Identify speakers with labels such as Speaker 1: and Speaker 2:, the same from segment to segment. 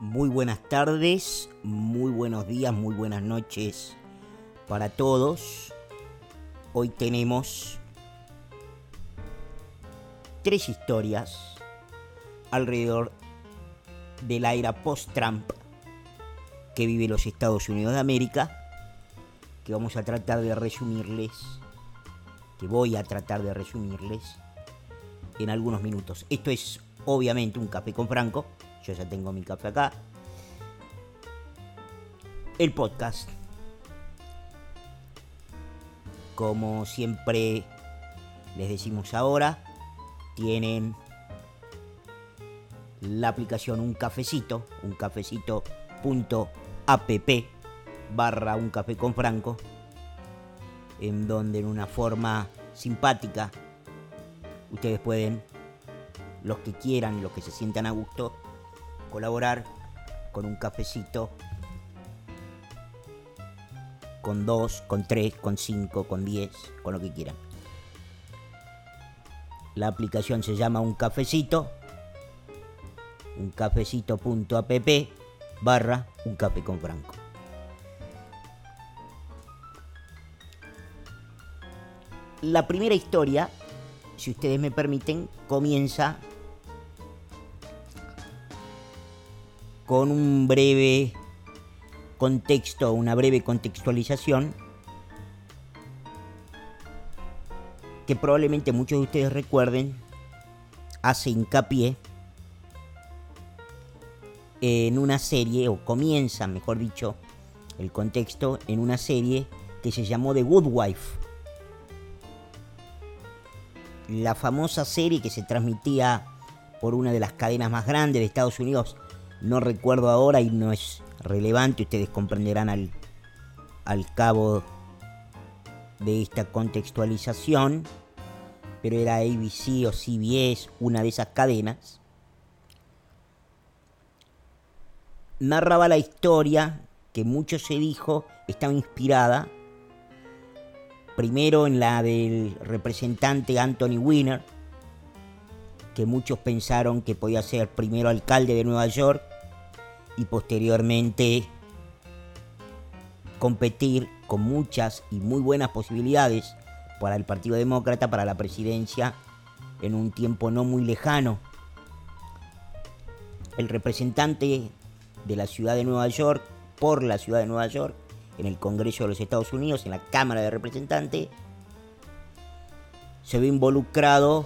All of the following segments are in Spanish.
Speaker 1: Muy buenas tardes, muy buenos días, muy buenas noches para todos. Hoy tenemos tres historias alrededor de la era post-Trump que vive los Estados Unidos de América, que vamos a tratar de resumirles, que voy a tratar de resumirles en algunos minutos. Esto es obviamente un café con Franco, yo ya tengo mi café acá. El podcast. Como siempre les decimos ahora, tienen la aplicación Un Cafecito, un cafecito.app barra Un Café con Franco, en donde en una forma simpática ustedes pueden, los que quieran, los que se sientan a gusto, colaborar con un cafecito, con dos, con tres, con cinco, con diez, con lo que quieran. La aplicación se llama Un Cafecito, uncafecito.app barra Un Café con Franco. La primera historia, si ustedes me permiten, comienza con un breve contexto, una breve contextualización que probablemente muchos de ustedes recuerden, hace hincapié en una serie, o comienza, mejor dicho, el contexto en una serie que se llamó The Good Wife. La famosa serie que se transmitía por una de las cadenas más grandes de Estados Unidos no recuerdo ahora y no es relevante, ustedes comprenderán al, al cabo de esta contextualización, pero era ABC o CBS, una de esas cadenas, narraba la historia que mucho se dijo estaba inspirada primero en la del representante Anthony Weiner, que muchos pensaron que podía ser primero alcalde de Nueva York y posteriormente competir con muchas y muy buenas posibilidades para el Partido Demócrata, para la presidencia en un tiempo no muy lejano. El representante de la ciudad de Nueva York, por la ciudad de Nueva York, en el Congreso de los Estados Unidos, en la Cámara de Representantes, se ve involucrado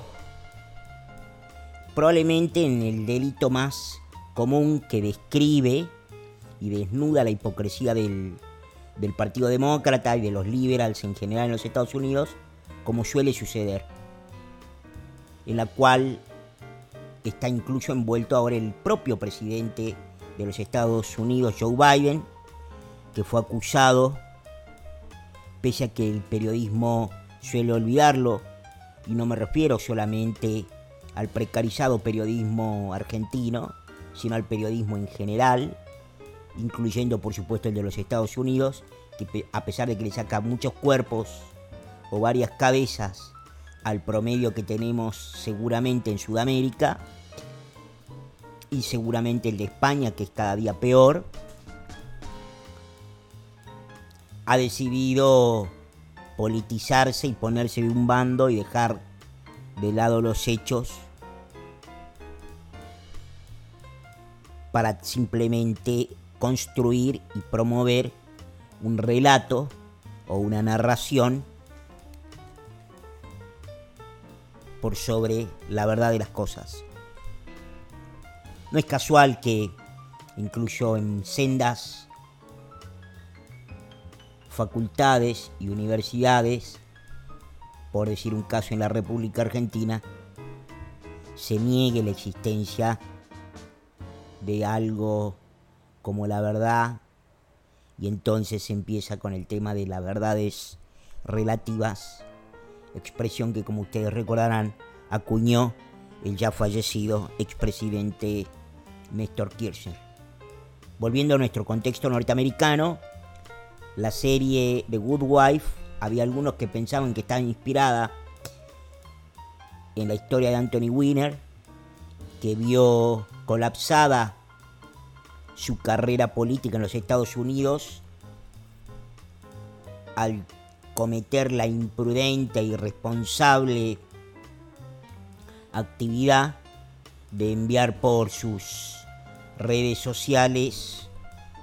Speaker 1: probablemente en el delito más común que describe y desnuda la hipocresía del, del Partido Demócrata y de los liberals en general en los Estados Unidos, como suele suceder, en la cual está incluso envuelto ahora el propio presidente de los Estados Unidos, Joe Biden, que fue acusado, pese a que el periodismo suele olvidarlo, y no me refiero solamente al precarizado periodismo argentino, sino al periodismo en general, incluyendo por supuesto el de los Estados Unidos, que a pesar de que le saca muchos cuerpos o varias cabezas al promedio que tenemos seguramente en Sudamérica, y seguramente el de España, que es cada día peor, ha decidido politizarse y ponerse de un bando y dejar de lado los hechos para simplemente construir y promover un relato o una narración por sobre la verdad de las cosas. No es casual que incluso en sendas facultades y universidades, por decir un caso en la República Argentina, se niegue la existencia de algo como la verdad y entonces empieza con el tema de las verdades relativas, expresión que como ustedes recordarán acuñó el ya fallecido expresidente Néstor Kirchner. Volviendo a nuestro contexto norteamericano, la serie The Good Wife, había algunos que pensaban que estaba inspirada en la historia de Anthony Weiner, que vio colapsada su carrera política en los Estados Unidos al cometer la imprudente e irresponsable actividad de enviar por sus redes sociales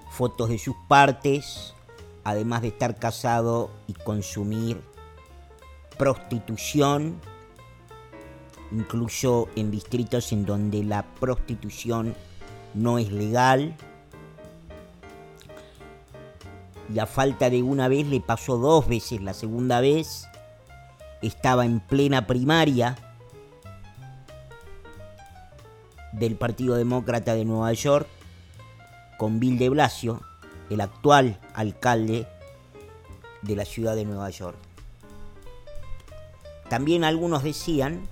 Speaker 1: fotos de sus partes, además de estar casado y consumir prostitución, incluso en distritos en donde la prostitución no es legal. Y a falta de una vez le pasó dos veces. La segunda vez estaba en plena primaria del Partido Demócrata de Nueva York con Bill de Blasio, el actual alcalde de la ciudad de Nueva York. También algunos decían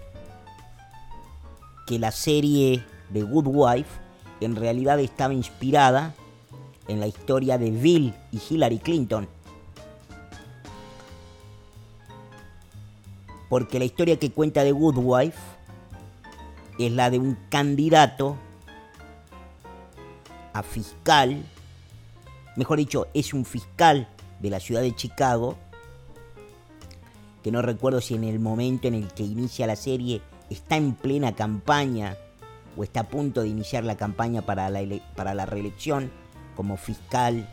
Speaker 1: que la serie The Good Wife en realidad estaba inspirada en la historia de Bill y Hillary Clinton. Porque la historia que cuenta The Good Wife es la de un candidato a fiscal, mejor dicho, es un fiscal de la ciudad de Chicago, que no recuerdo si en el momento en el que inicia la serie está en plena campaña o está a punto de iniciar la campaña para la, para la reelección como fiscal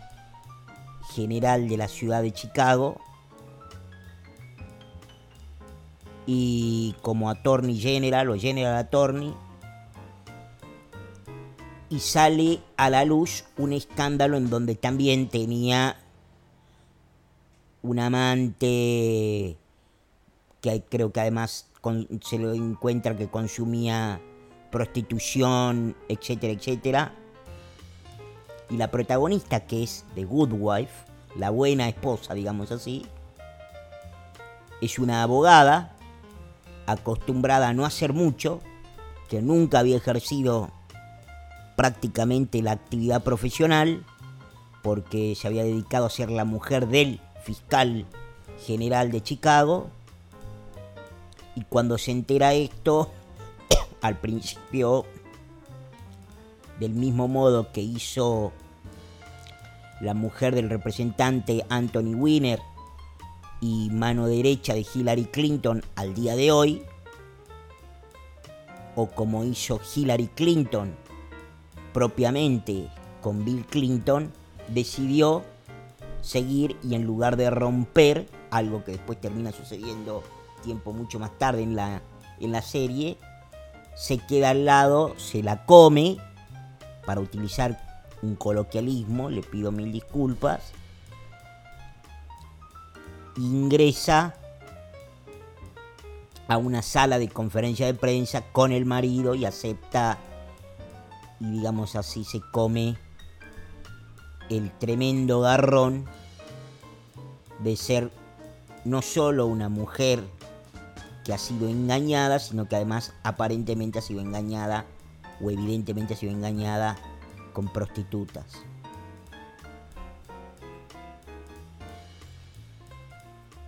Speaker 1: general de la ciudad de Chicago. Y como attorney general o general attorney y sale a la luz un escándalo en donde también tenía un amante que creo que además se lo encuentra que consumía prostitución, etcétera, etcétera. Y la protagonista, que es The Good Wife, la buena esposa, digamos así, es una abogada acostumbrada a no hacer mucho, que nunca había ejercido prácticamente la actividad profesional, porque se había dedicado a ser la mujer del fiscal general de Chicago. Y cuando se entera esto, al principio, del mismo modo que hizo la mujer del representante Anthony Weiner y mano derecha de Hillary Clinton al día de hoy, o como hizo Hillary Clinton propiamente con Bill Clinton, decidió seguir y en lugar de romper, algo que después termina sucediendo tiempo mucho más tarde en la, en la serie, se queda al lado, se la come, para utilizar un coloquialismo, le pido mil disculpas, ingresa a una sala de conferencia de prensa con el marido y acepta, y digamos así, se come el tremendo garrón de ser no solo una mujer que ha sido engañada, sino que además aparentemente ha sido engañada o evidentemente ha sido engañada con prostitutas.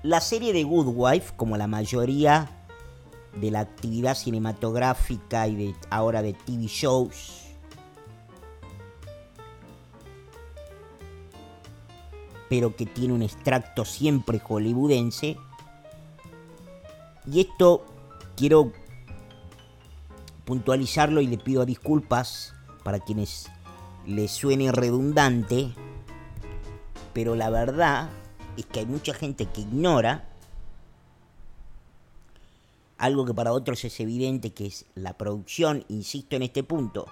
Speaker 1: La serie de Good Wife, como la mayoría de la actividad cinematográfica y de ahora de TV shows, pero que tiene un extracto siempre hollywoodense. Y esto quiero puntualizarlo y le pido disculpas para quienes les suene redundante, pero la verdad es que hay mucha gente que ignora algo que para otros es evidente, que es la producción, insisto en este punto,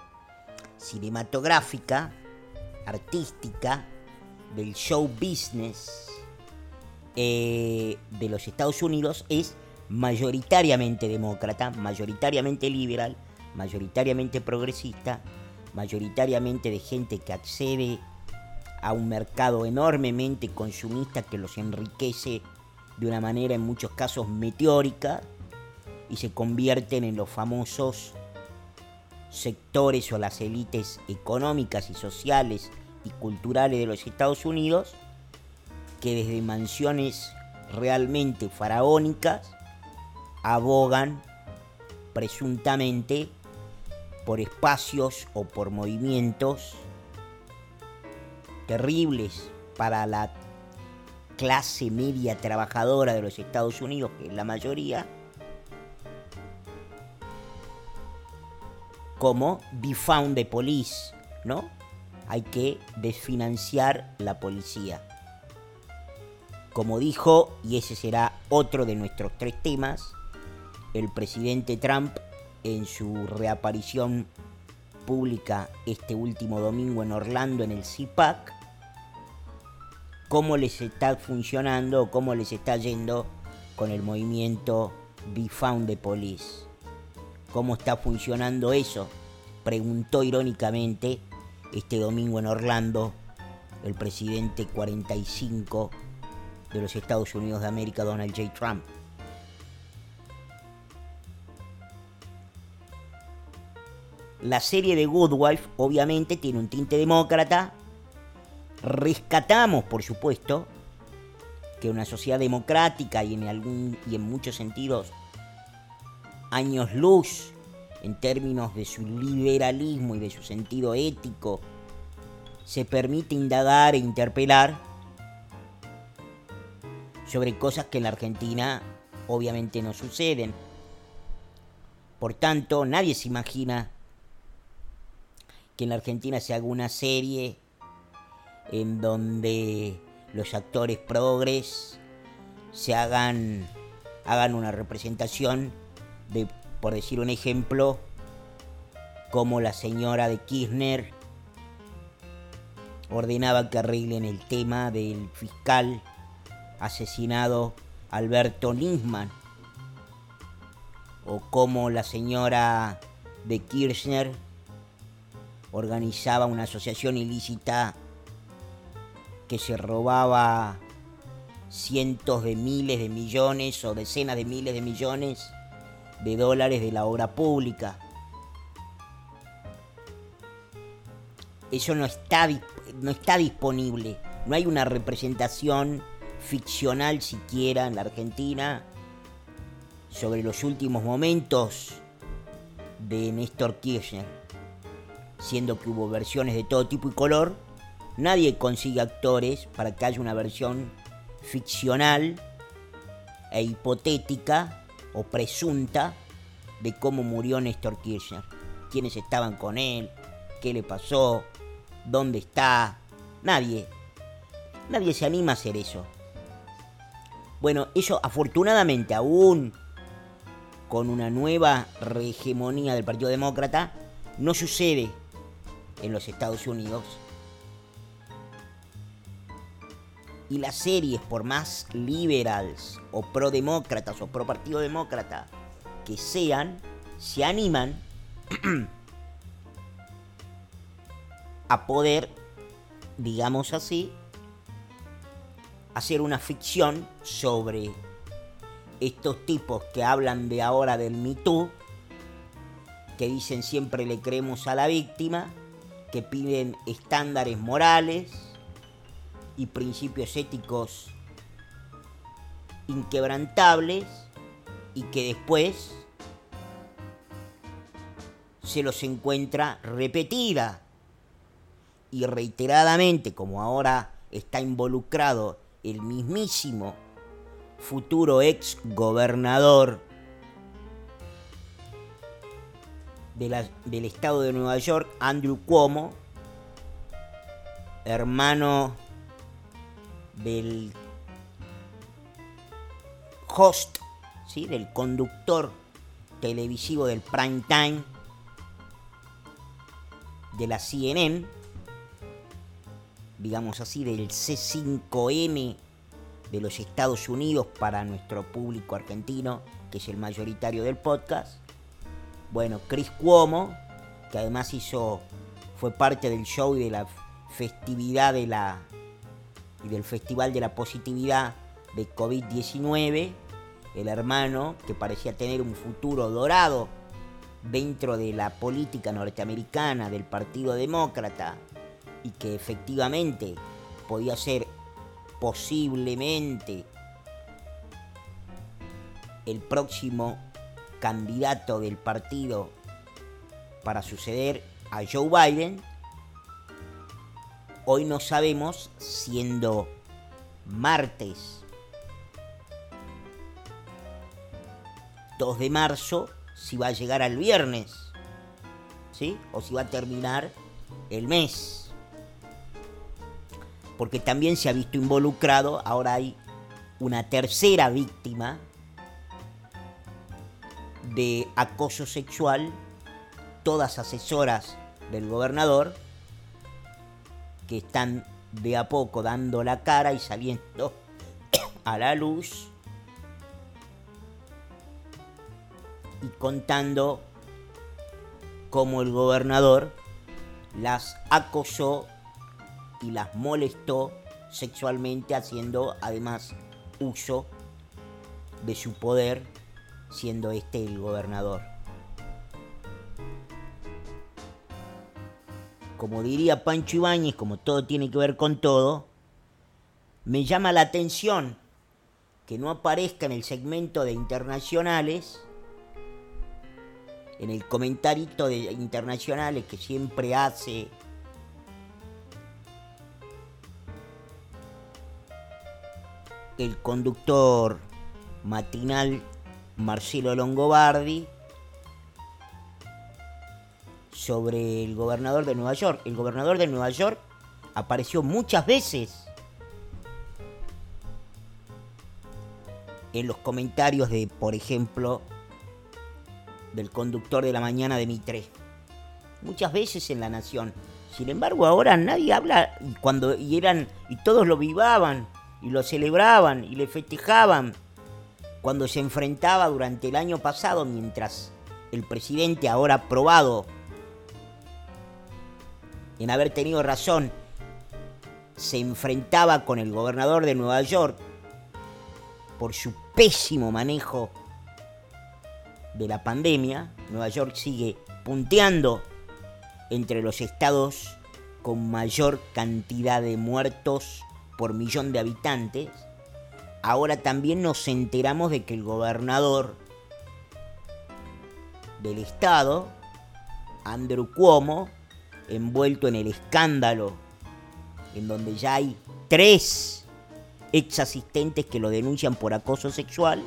Speaker 1: cinematográfica, artística, del show business eh, de los Estados Unidos es mayoritariamente demócrata, mayoritariamente liberal, mayoritariamente progresista, mayoritariamente de gente que accede a un mercado enormemente consumista que los enriquece de una manera en muchos casos meteórica y se convierten en los famosos sectores o las élites económicas y sociales y culturales de los Estados Unidos que desde mansiones realmente faraónicas abogan presuntamente por espacios o por movimientos terribles para la clase media trabajadora de los Estados Unidos, que es la mayoría, como defund the police, ¿no? Hay que desfinanciar la policía. Como dijo, y ese será otro de nuestros tres temas, el presidente Trump en su reaparición pública este último domingo en Orlando en el CIPAC, cómo les está funcionando, cómo les está yendo con el movimiento Defund the Police. ¿Cómo está funcionando eso? Preguntó irónicamente este domingo en Orlando el presidente 45 de los Estados Unidos de América, Donald J. Trump. La serie de Good Wife obviamente tiene un tinte demócrata, rescatamos, por supuesto, que una sociedad democrática y en, algún, y en muchos sentidos años luz en términos de su liberalismo y de su sentido ético, se permite indagar e interpelar sobre cosas que en la Argentina obviamente no suceden. Por tanto, nadie se imagina que en la Argentina se haga una serie en donde los actores progres se hagan, hagan una representación de, por decir un ejemplo, como la señora de Kirchner ordenaba que arreglen el tema del fiscal asesinado Alberto Nisman, o como la señora de Kirchner organizaba una asociación ilícita que se robaba cientos de miles de millones o decenas de miles de millones de dólares de la obra pública. Eso no está, no está disponible. No hay una representación ficcional siquiera en la Argentina sobre los últimos momentos de Néstor Kirchner, siendo que hubo versiones de todo tipo y color Nadie consigue actores para que haya una versión ficcional e hipotética o presunta de cómo murió Néstor Kirchner. Quiénes estaban con él, qué le pasó, dónde está. Nadie. Nadie se anima a hacer eso. Bueno, eso afortunadamente aún con una nueva hegemonía del Partido Demócrata no sucede en los Estados Unidos. Y las series, por más liberals o pro-demócratas o pro-partido demócrata que sean, se animan a poder, digamos así, hacer una ficción sobre estos tipos que hablan de ahora del Me que dicen siempre le creemos a la víctima, que piden estándares morales, y principios éticos inquebrantables y que después se los encuentra repetida y reiteradamente, como ahora está involucrado el mismísimo futuro ex gobernador del estado de Nueva York, Andrew Cuomo, hermano del host, ¿sí? del conductor televisivo del prime time de la CNN, digamos así, del C5N de los Estados Unidos para nuestro público argentino, que es el mayoritario del podcast. Bueno, Chris Cuomo, que además hizo, fue parte del show y de la festividad de la y del Festival de la Positividad de COVID-19, el hermano que parecía tener un futuro dorado dentro de la política norteamericana del Partido Demócrata y que efectivamente podía ser posiblemente el próximo candidato del partido para suceder a Joe Biden, hoy no sabemos, siendo martes 2 de marzo, si va a llegar al viernes, ¿sí? O si va a terminar el mes. Porque también se ha visto involucrado, ahora hay una tercera víctima de acoso sexual, todas asesoras del gobernador, que están de a poco dando la cara y saliendo a la luz y contando cómo el gobernador las acosó y las molestó sexualmente haciendo además uso de su poder siendo este el gobernador. Como diría Pancho Ibáñez, como todo tiene que ver con todo, me llama la atención que no aparezca en el segmento de internacionales, en el comentarito de internacionales que siempre hace el conductor matinal Marcelo Longobardi sobre el gobernador de Nueva York. El gobernador de Nueva York apareció muchas veces en los comentarios de, por ejemplo, del conductor de la mañana de Mitre. Muchas veces en La Nación. Sin embargo, ahora nadie habla cuando y eran y todos lo vivaban y lo celebraban y le festejaban cuando se enfrentaba durante el año pasado mientras el presidente ahora probado en haber tenido razón se enfrentaba con el gobernador de Nueva York por su pésimo manejo de la pandemia, Nueva York sigue punteando entre los estados con mayor cantidad de muertos por millón de habitantes. Ahora también nos enteramos de que el gobernador del estado, Andrew Cuomo, envuelto en el escándalo, en donde ya hay tres ex asistentes que lo denuncian por acoso sexual,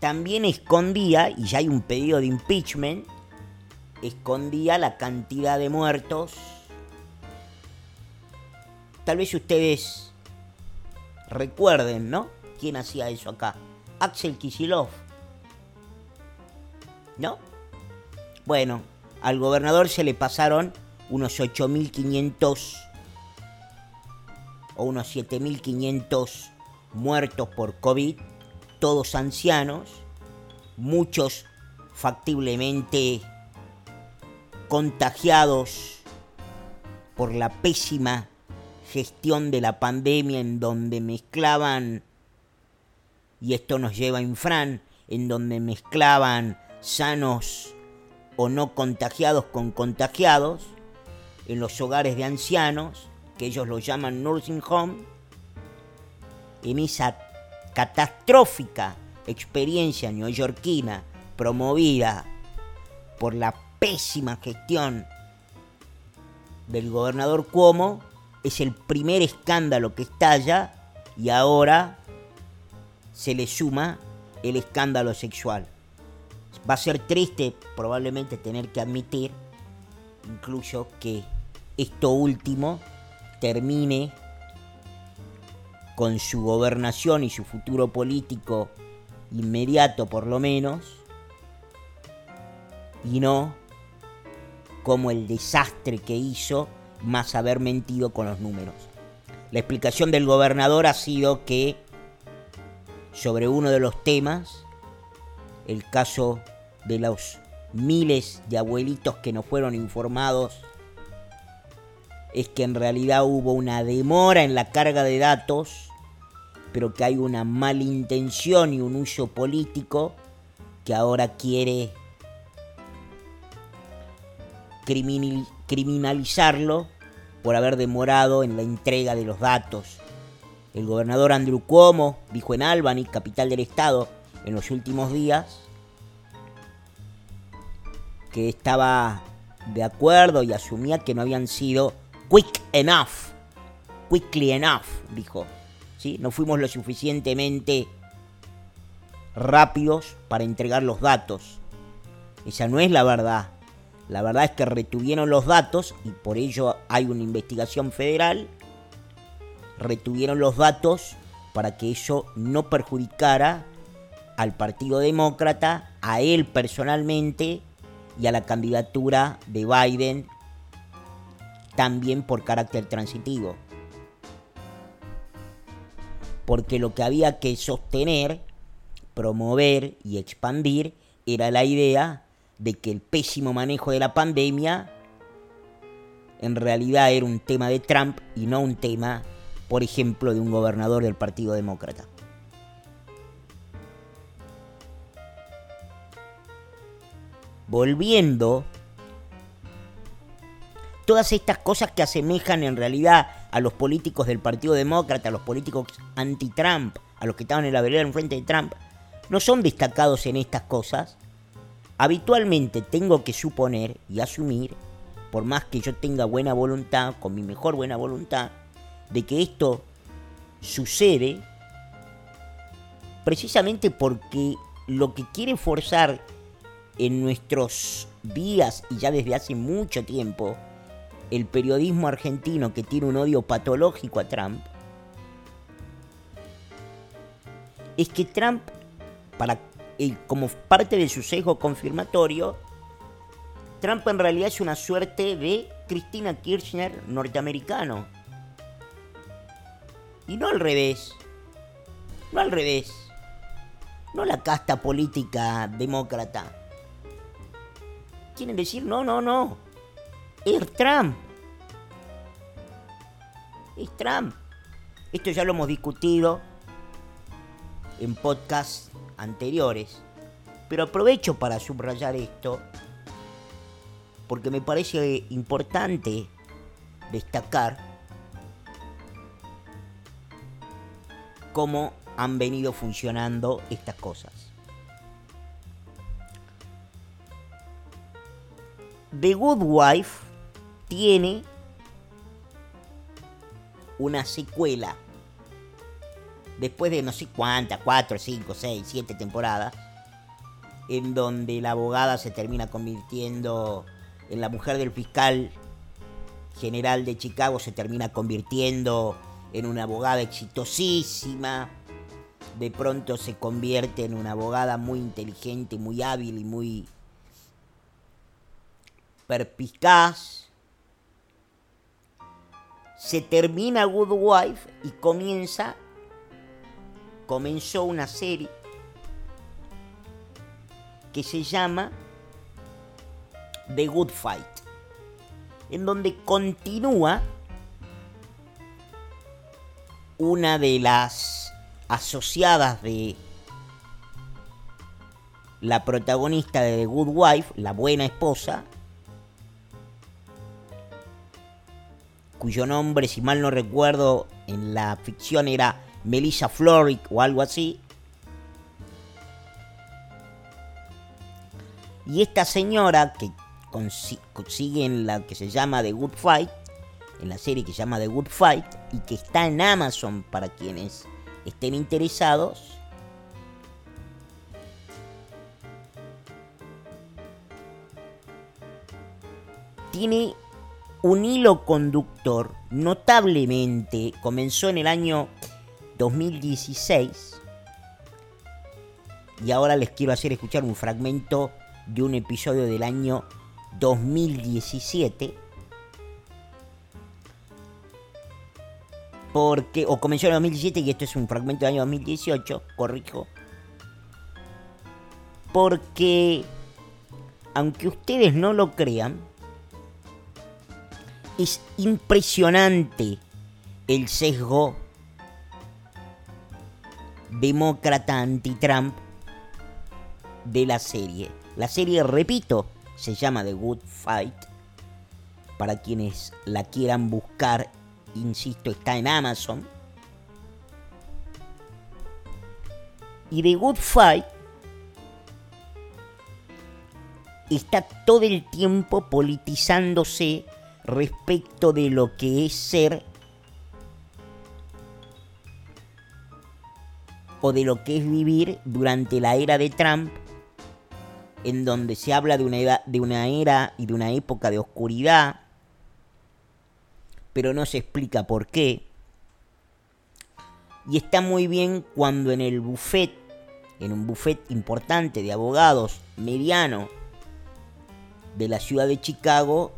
Speaker 1: también escondía, y ya hay un pedido de impeachment, escondía la cantidad de muertos. Tal vez ustedes recuerden, ¿no? ¿Quién hacía eso acá? Axel Kisilov. ¿No? Bueno, al gobernador se le pasaron unos 8.500 o unos 7.500 muertos por COVID todos ancianos, muchos factiblemente contagiados por la pésima gestión de la pandemia en donde mezclaban, y esto nos lleva a Infran, en donde mezclaban sanos o no contagiados con contagiados, en los hogares de ancianos, que ellos lo llaman nursing home, en esa catastrófica experiencia neoyorquina promovida por la pésima gestión del gobernador Cuomo es el primer escándalo que estalla y ahora se le suma el escándalo sexual. Va a ser triste probablemente tener que admitir incluso que esto último termine con su gobernación y su futuro político inmediato por lo menos, y no como el desastre que hizo más haber mentido con los números. La explicación del gobernador ha sido que sobre uno de los temas, el caso de los miles de abuelitos que no fueron informados, es que en realidad hubo una demora en la carga de datos, pero que hay una malintención y un uso político que ahora quiere criminalizarlo por haber demorado en la entrega de los datos. El gobernador Andrew Cuomo dijo en Albany, capital del estado, en los últimos días, que estaba de acuerdo y asumía que no habían sido quick enough, quickly enough, dijo. ¿Sí? No fuimos lo suficientemente rápidos para entregar los datos. Esa no es la verdad. La verdad es que retuvieron los datos y por ello hay una investigación federal. Retuvieron los datos para que eso no perjudicara al Partido Demócrata, a él personalmente y a la candidatura de Biden también por carácter transitivo. Porque lo que había que sostener, promover y expandir era la idea de que el pésimo manejo de la pandemia en realidad era un tema de Trump y no un tema, por ejemplo, de un gobernador del Partido Demócrata. Volviendo, todas estas cosas que asemejan en realidad a los políticos del Partido Demócrata, a los políticos anti-Trump, a los que estaban en la vereda en frente de Trump, no son destacados en estas cosas, Habitualmente tengo que suponer y asumir, por más que yo tenga buena voluntad, con mi mejor buena voluntad, de que esto sucede precisamente porque lo que quiere forzar en nuestros días y ya desde hace mucho tiempo el periodismo argentino que tiene un odio patológico a Trump es que Trump para como parte de su sesgo confirmatorio, Trump en realidad es una suerte de Cristina Kirchner norteamericano. Y no al revés. No al revés. No la casta política demócrata. Quieren decir, no, no, no. Es Trump. Es Trump. Esto ya lo hemos discutido en podcast anteriores. Pero aprovecho para subrayar esto porque me parece importante destacar cómo han venido funcionando estas cosas. The Good Wife tiene una secuela después de no sé cuántas, cuatro, cinco, seis, siete temporadas, en donde la abogada se termina convirtiendo en la mujer del fiscal general de Chicago, se termina convirtiendo en una abogada exitosísima, de pronto se convierte en una abogada muy inteligente, muy hábil y muy perspicaz. Se termina Good Wife y comienza comenzó una serie que se llama The Good Fight, en donde continúa una de las asociadas de la protagonista de The Good Wife, la buena esposa, cuyo nombre, si mal no recuerdo, en la ficción era Melissa Floric o algo así. Y esta señora que consigue en la que se llama The Good Fight, en la serie que se llama The Good Fight y que está en Amazon para quienes estén interesados. Tiene un hilo conductor notablemente, comenzó en el año 2016. Y ahora les quiero hacer escuchar un fragmento de un episodio del año 2017. Porque, o comenzó en 2017 y esto es un fragmento del año 2018, corrijo. Porque, aunque ustedes no lo crean, es impresionante el sesgo demócrata anti-Trump de la serie. La serie, repito, se llama The Good Fight. Para quienes la quieran buscar, insisto, está en Amazon. Y The Good Fight está todo el tiempo politizándose respecto de lo que es ser o de lo que es vivir durante la era de Trump, en donde se habla de una, de una era y de una época de oscuridad, pero no se explica por qué. Y está muy bien cuando en el buffet, en un buffet importante de abogados, mediano, de la ciudad de Chicago,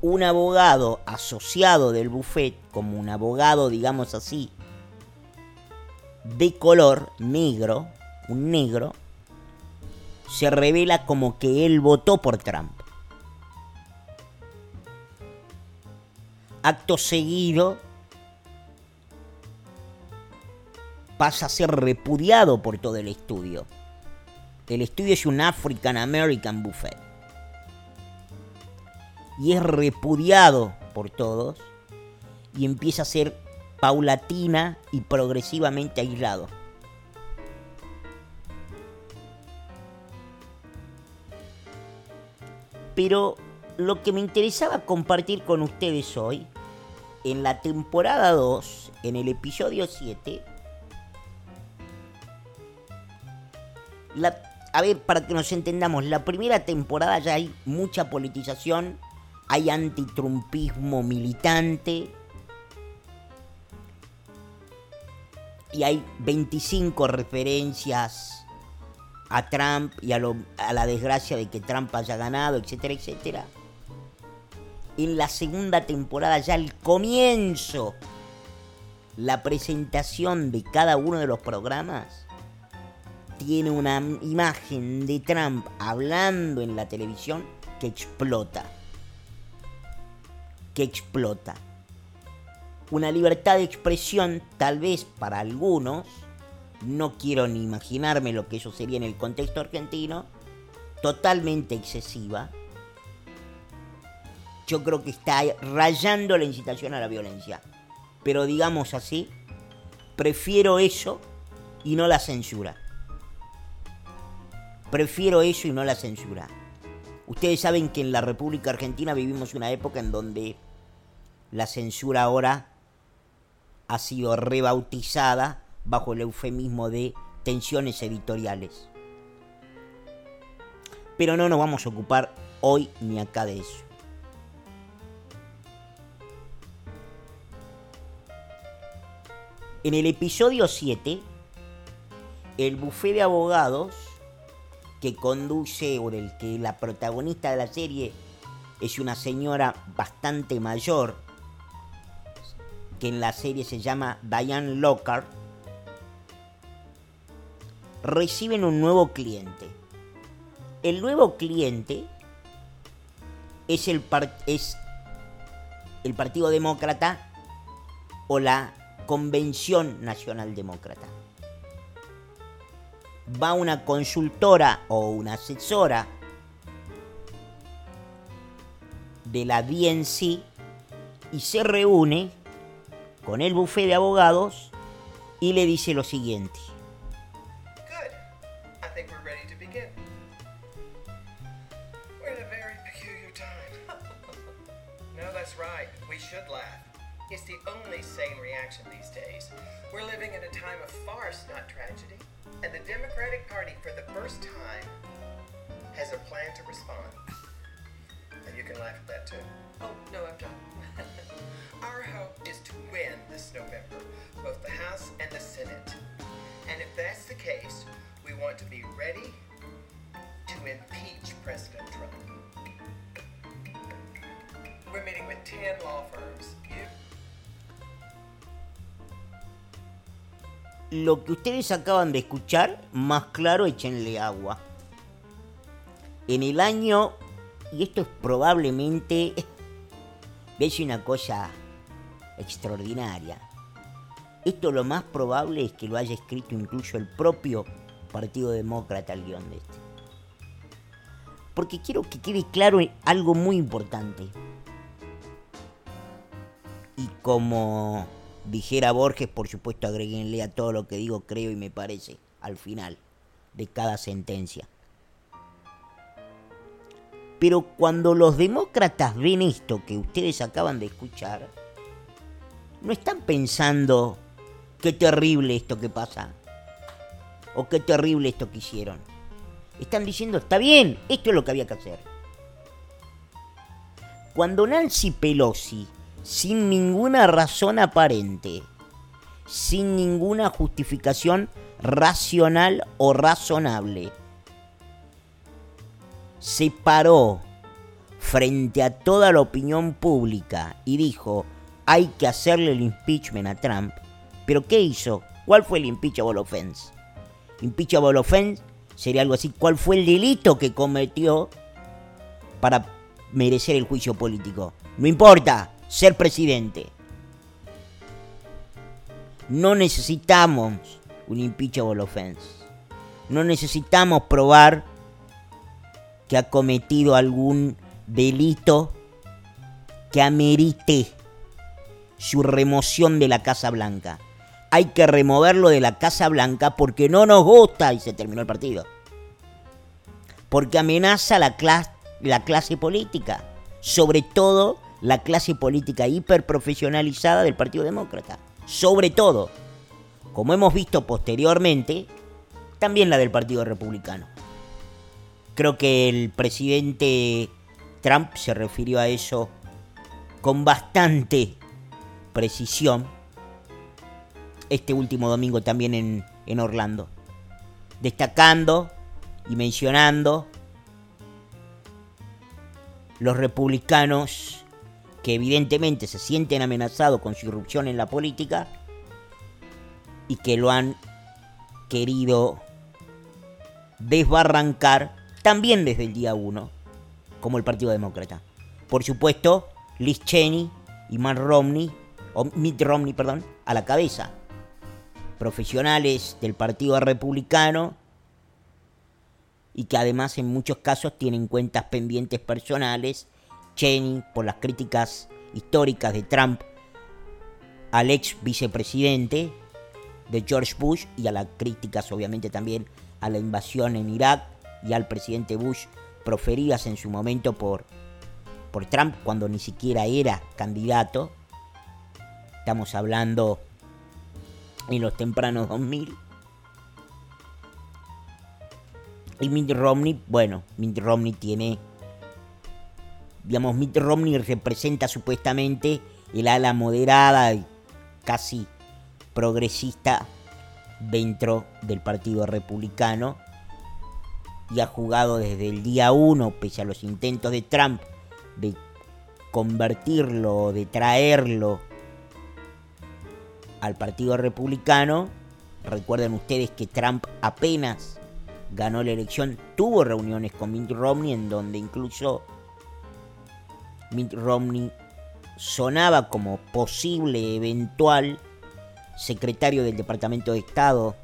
Speaker 1: un abogado asociado del buffet, como un abogado, digamos así, de color negro, un negro, se revela como que él votó por Trump. Acto seguido, pasa a ser repudiado por todo el estudio. El estudio es un African American Buffet. Y es repudiado por todos y empieza a ser paulatina y progresivamente aislado. Pero lo que me interesaba compartir con ustedes hoy, en la temporada 2, en el episodio 7, a ver, para que nos entendamos, la primera temporada ya hay mucha politización, hay antitrumpismo militante, y hay 25 referencias a Trump y a, la desgracia de que Trump haya ganado, etcétera, etcétera. En la segunda temporada, ya al comienzo, la presentación de cada uno de los programas tiene una imagen de Trump hablando en la televisión que explota. Que explota una libertad de expresión, tal vez para algunos, no quiero ni imaginarme lo que eso sería en el contexto argentino, totalmente excesiva. Yo creo que está rayando la incitación a la violencia. Pero digamos así, prefiero eso y no la censura. Prefiero eso y no la censura. Ustedes saben que en la República Argentina vivimos una época en donde la censura ahora ha sido rebautizada bajo el eufemismo de tensiones editoriales. Pero no nos vamos a ocupar hoy ni acá de eso. En el episodio 7, el bufé de abogados que conduce o del que la protagonista de la serie es una señora bastante mayor que en la serie se llama Diane Lockhart, reciben un nuevo cliente. El nuevo cliente es el, es el Partido Demócrata o la Convención Nacional Demócrata. Va una consultora o una asesora de la DNC y se reúne con el bufé de abogados y le dice lo siguiente.
Speaker 2: It's the only sane reaction these days. We're living in a time of farce, not tragedy. And the Democratic Party, for the first time, has a plan to respond. And you can laugh at that too. Oh, no, I'm done. Our hope is to win this November, both the House and the Senate. And if that's the case, we want to be ready to impeach President Trump. We're meeting with 10 law firms. You
Speaker 1: Lo que ustedes acaban de escuchar, más claro, échenle agua. En el año, y esto es probablemente, ves una cosa extraordinaria. Esto lo más probable es que lo haya escrito incluso el propio Partido Demócrata al guion de este. Porque quiero que quede claro algo muy importante. Y como dijera Borges, por supuesto agreguenle a todo lo que digo, creo y me parece, al final de cada sentencia. Pero cuando los demócratas ven esto que ustedes acaban de escuchar, no están pensando qué terrible esto que pasa. O qué terrible esto que hicieron. Están diciendo, está bien, esto es lo que había que hacer. Cuando Nancy Pelosi, sin ninguna razón aparente, sin ninguna justificación racional o razonable, se paró frente a toda la opinión pública y dijo, hay que hacerle el impeachment a Trump. ¿Pero qué hizo? ¿Cuál fue el impeachable offense? Impeachable offense sería algo así, ¿cuál fue el delito que cometió para merecer el juicio político? No importa, ser presidente. No necesitamos un impeachable offense. No necesitamos probar que ha cometido algún delito que amerite su remoción de la Casa Blanca. Hay que removerlo de la Casa Blanca porque no nos gusta y se terminó el partido. Porque amenaza la, la clase política, sobre todo la clase política hiperprofesionalizada del Partido Demócrata. Sobre todo, como hemos visto posteriormente, también la del Partido Republicano. Creo que el presidente Trump se refirió a eso con bastante precisión este último domingo también en, en Orlando, destacando y mencionando los republicanos que evidentemente se sienten amenazados con su irrupción en la política y que lo han querido desbarrancar también desde el día 1, como el Partido Demócrata. Por supuesto, Liz Cheney y Matt Romney, o Mitt Romney, perdón, a la cabeza. Profesionales del Partido Republicano y que además en muchos casos tienen cuentas pendientes personales. Cheney por las críticas históricas de Trump al ex vicepresidente de George Bush y a las críticas obviamente también a la invasión en Irak y al presidente Bush proferidas en su momento por, por Trump cuando ni siquiera era candidato. Estamos hablando en los tempranos 2000. Y Mitt Romney, bueno, Mitt Romney tiene, digamos, Mitt Romney representa supuestamente el ala moderada y casi progresista dentro del Partido Republicano y ha jugado desde el día 1, pese a los intentos de Trump de convertirlo, de traerlo al Partido Republicano. Recuerden ustedes que Trump apenas ganó la elección, tuvo reuniones con Mitt Romney en donde incluso Mitt Romney sonaba como posible, eventual secretario del Departamento de Estado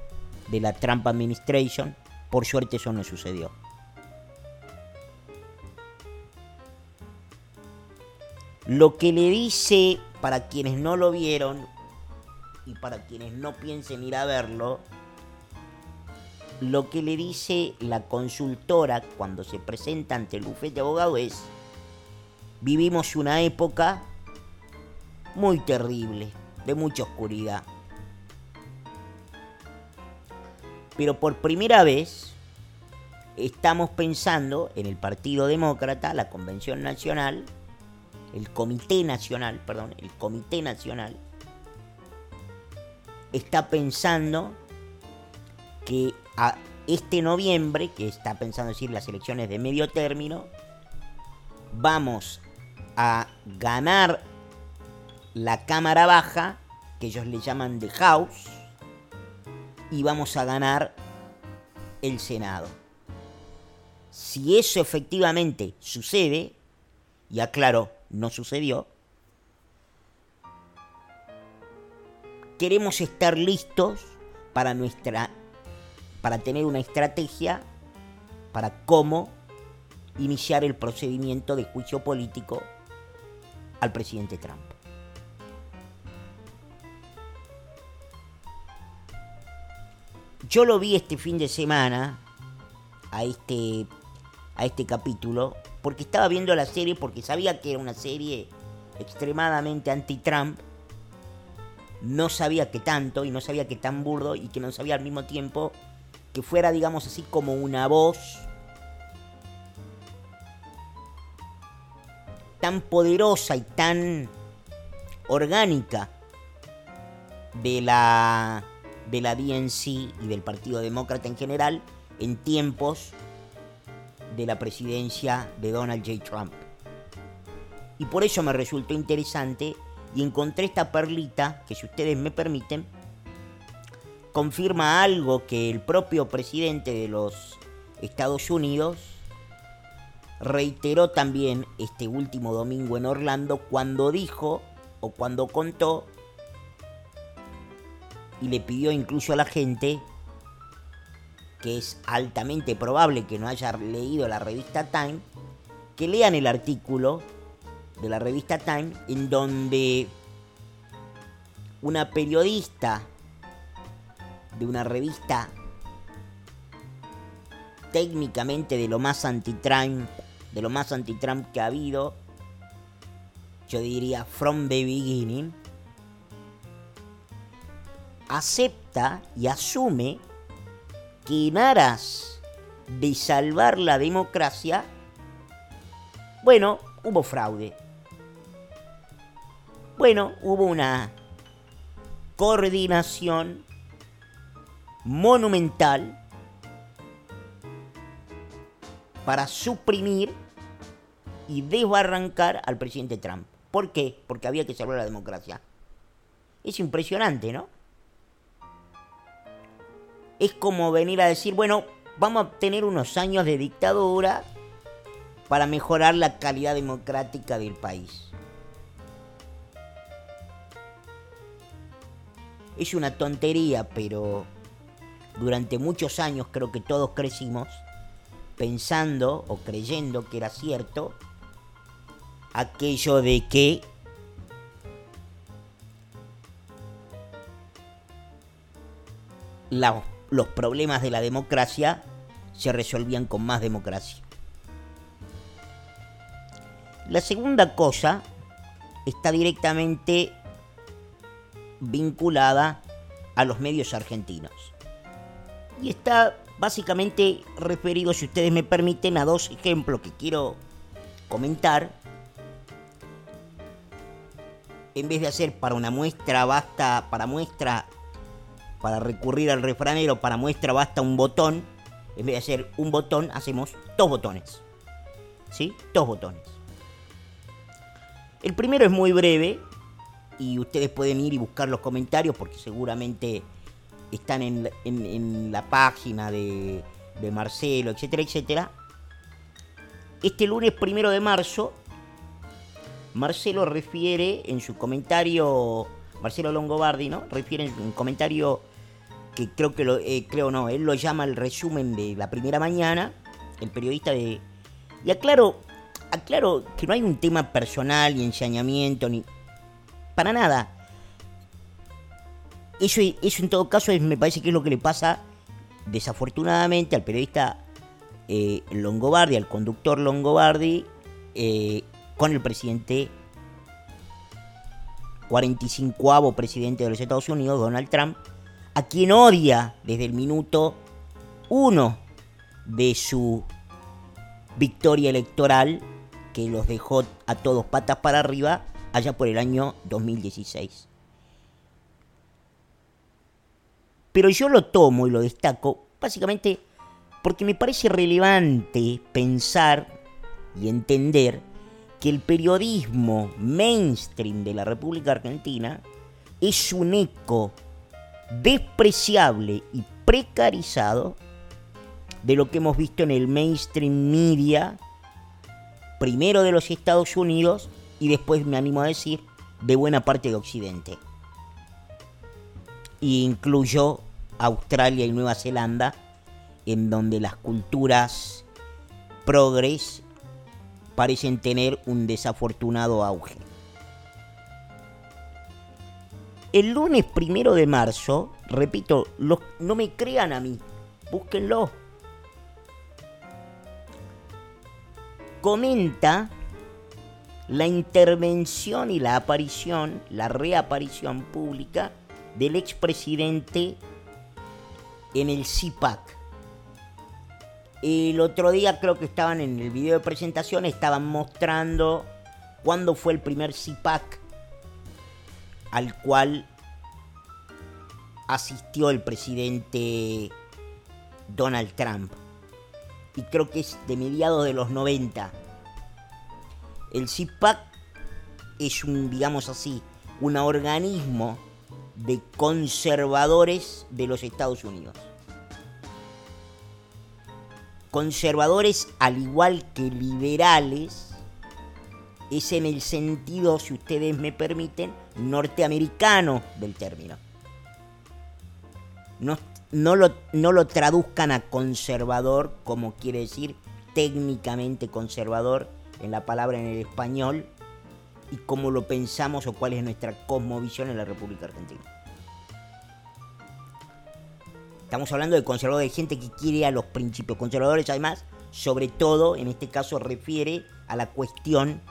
Speaker 1: de la Trump Administration. Por suerte eso no sucedió. Lo que le dice, para quienes no lo vieron y para quienes no piensen ir a verlo, lo que le dice la consultora cuando se presenta ante el bufete de abogado es, vivimos una época muy terrible, de mucha oscuridad. Pero por primera vez estamos pensando en el Partido Demócrata, la Convención Nacional, el Comité Nacional, perdón, el Comité Nacional, está pensando que este noviembre, que está pensando decir las elecciones de medio término, vamos a ganar la Cámara Baja, que ellos le llaman The House, y vamos a ganar el Senado. Si eso efectivamente sucede, y aclaro, no sucedió, queremos estar listos para nuestra para tener una estrategia para cómo iniciar el procedimiento de juicio político al presidente Trump. Yo lo vi este fin de semana a este, a este capítulo porque estaba viendo la serie, porque sabía que era una serie extremadamente anti-Trump, no sabía que tanto y no sabía que tan burdo y que no sabía al mismo tiempo que fuera, digamos así, como una voz tan poderosa y tan orgánica de la de la DNC y del Partido Demócrata en general en tiempos de la presidencia de Donald J. Trump. Y por eso me resultó interesante y encontré esta perlita que si ustedes me permiten, confirma algo que el propio presidente de los Estados Unidos reiteró también este último domingo en Orlando cuando dijo o cuando contó y le pidió incluso a la gente que es altamente probable que no haya leído la revista Time, que lean el artículo de la revista Time en donde una periodista de una revista técnicamente de lo más anti-Trump, de lo más anti-Trump que ha habido, yo diría from the beginning, acepta y asume que en aras de salvar la democracia, bueno, hubo fraude. Bueno, hubo una coordinación monumental para suprimir y desbarrancar al presidente Trump. ¿Por qué? Porque había que salvar la democracia. Es impresionante, ¿no? Es como venir a decir, bueno, vamos a tener unos años de dictadura para mejorar la calidad democrática del país. Es una tontería, pero durante muchos años creo que todos crecimos pensando o creyendo que era cierto aquello de que la los problemas de la democracia se resolvían con más democracia. La segunda cosa está directamente vinculada a los medios argentinos. Y está básicamente referido, si ustedes me permiten, a dos ejemplos que quiero comentar. En vez de hacer para una muestra basta, para muestra para recurrir al refranero, para muestra basta un botón. En vez de hacer un botón, hacemos dos botones. ¿Sí? Dos botones. El primero es muy breve y ustedes pueden ir y buscar los comentarios porque seguramente están en, la página de, de Marcelo, etcétera, etcétera. Este lunes primero de marzo, Marcelo refiere en su comentario Marcelo Longobardi, ¿no? Refiere un comentario que creo que lo, eh, creo no, él lo llama el resumen de la primera mañana, el periodista de... Y aclaro, aclaro que no hay un tema personal y ensañamiento, ni... Para nada. Eso, eso en todo caso me parece que es lo que le pasa desafortunadamente al periodista eh, Longobardi, al conductor Longobardi, eh, con el presidente 45 presidente de los Estados Unidos, Donald Trump, a quien odia desde el minuto uno de su victoria electoral, que los dejó a todos patas para arriba allá por el año 2016. Pero yo lo tomo y lo destaco básicamente porque me parece relevante pensar y entender que el periodismo mainstream de la República Argentina es un eco despreciable y precarizado de lo que hemos visto en el mainstream media, primero de los Estados Unidos y después, me animo a decir, de buena parte de Occidente. Y incluyo Australia y Nueva Zelanda, en donde las culturas progres parecen tener un desafortunado auge. El lunes primero de marzo, repito, no me crean a mí, búsquenlo. comenta la intervención y la aparición, la reaparición pública del expresidente en el CIPAC. El otro día creo que estaban en el video de presentación, estaban mostrando cuándo fue el primer CIPAC al cual asistió el presidente Donald Trump. Y creo que es de mediados de los 90. El CIPAC es un, digamos así, un organismo de conservadores de los Estados Unidos. Conservadores al igual que liberales, es en el sentido, si ustedes me permiten, norteamericano del término. No, no, lo, no lo traduzcan a conservador como quiere decir técnicamente conservador en la palabra en el español y cómo lo pensamos o cuál es nuestra cosmovisión en la República Argentina. Estamos hablando de conservadores, de gente que quiere a los principios conservadores, además, sobre todo, en este caso, refiere a la cuestión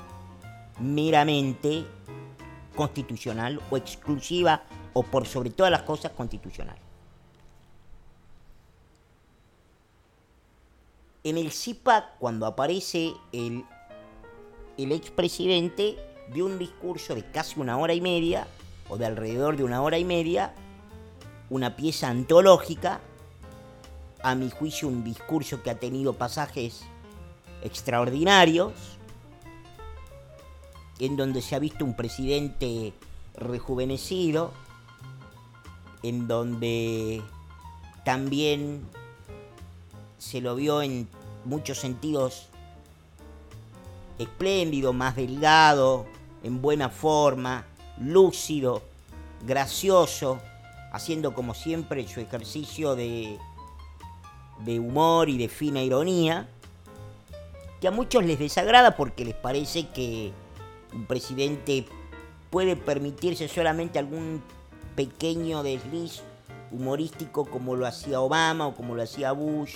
Speaker 1: meramente constitucional o exclusiva o por sobre todas las cosas constitucional. En el CIPAC, cuando aparece el, el expresidente, dio un discurso de casi una hora y media, o de alrededor de una hora y media, una pieza antológica, a mi juicio un discurso que ha tenido pasajes extraordinarios, en donde se ha visto un presidente rejuvenecido, en donde también se lo vio en muchos sentidos espléndido, más delgado, en buena forma, lúcido, gracioso, haciendo como siempre su ejercicio de, de humor y de fina ironía, que a muchos les desagrada porque les parece que un presidente puede permitirse solamente algún pequeño desliz humorístico como lo hacía Obama o como lo hacía Bush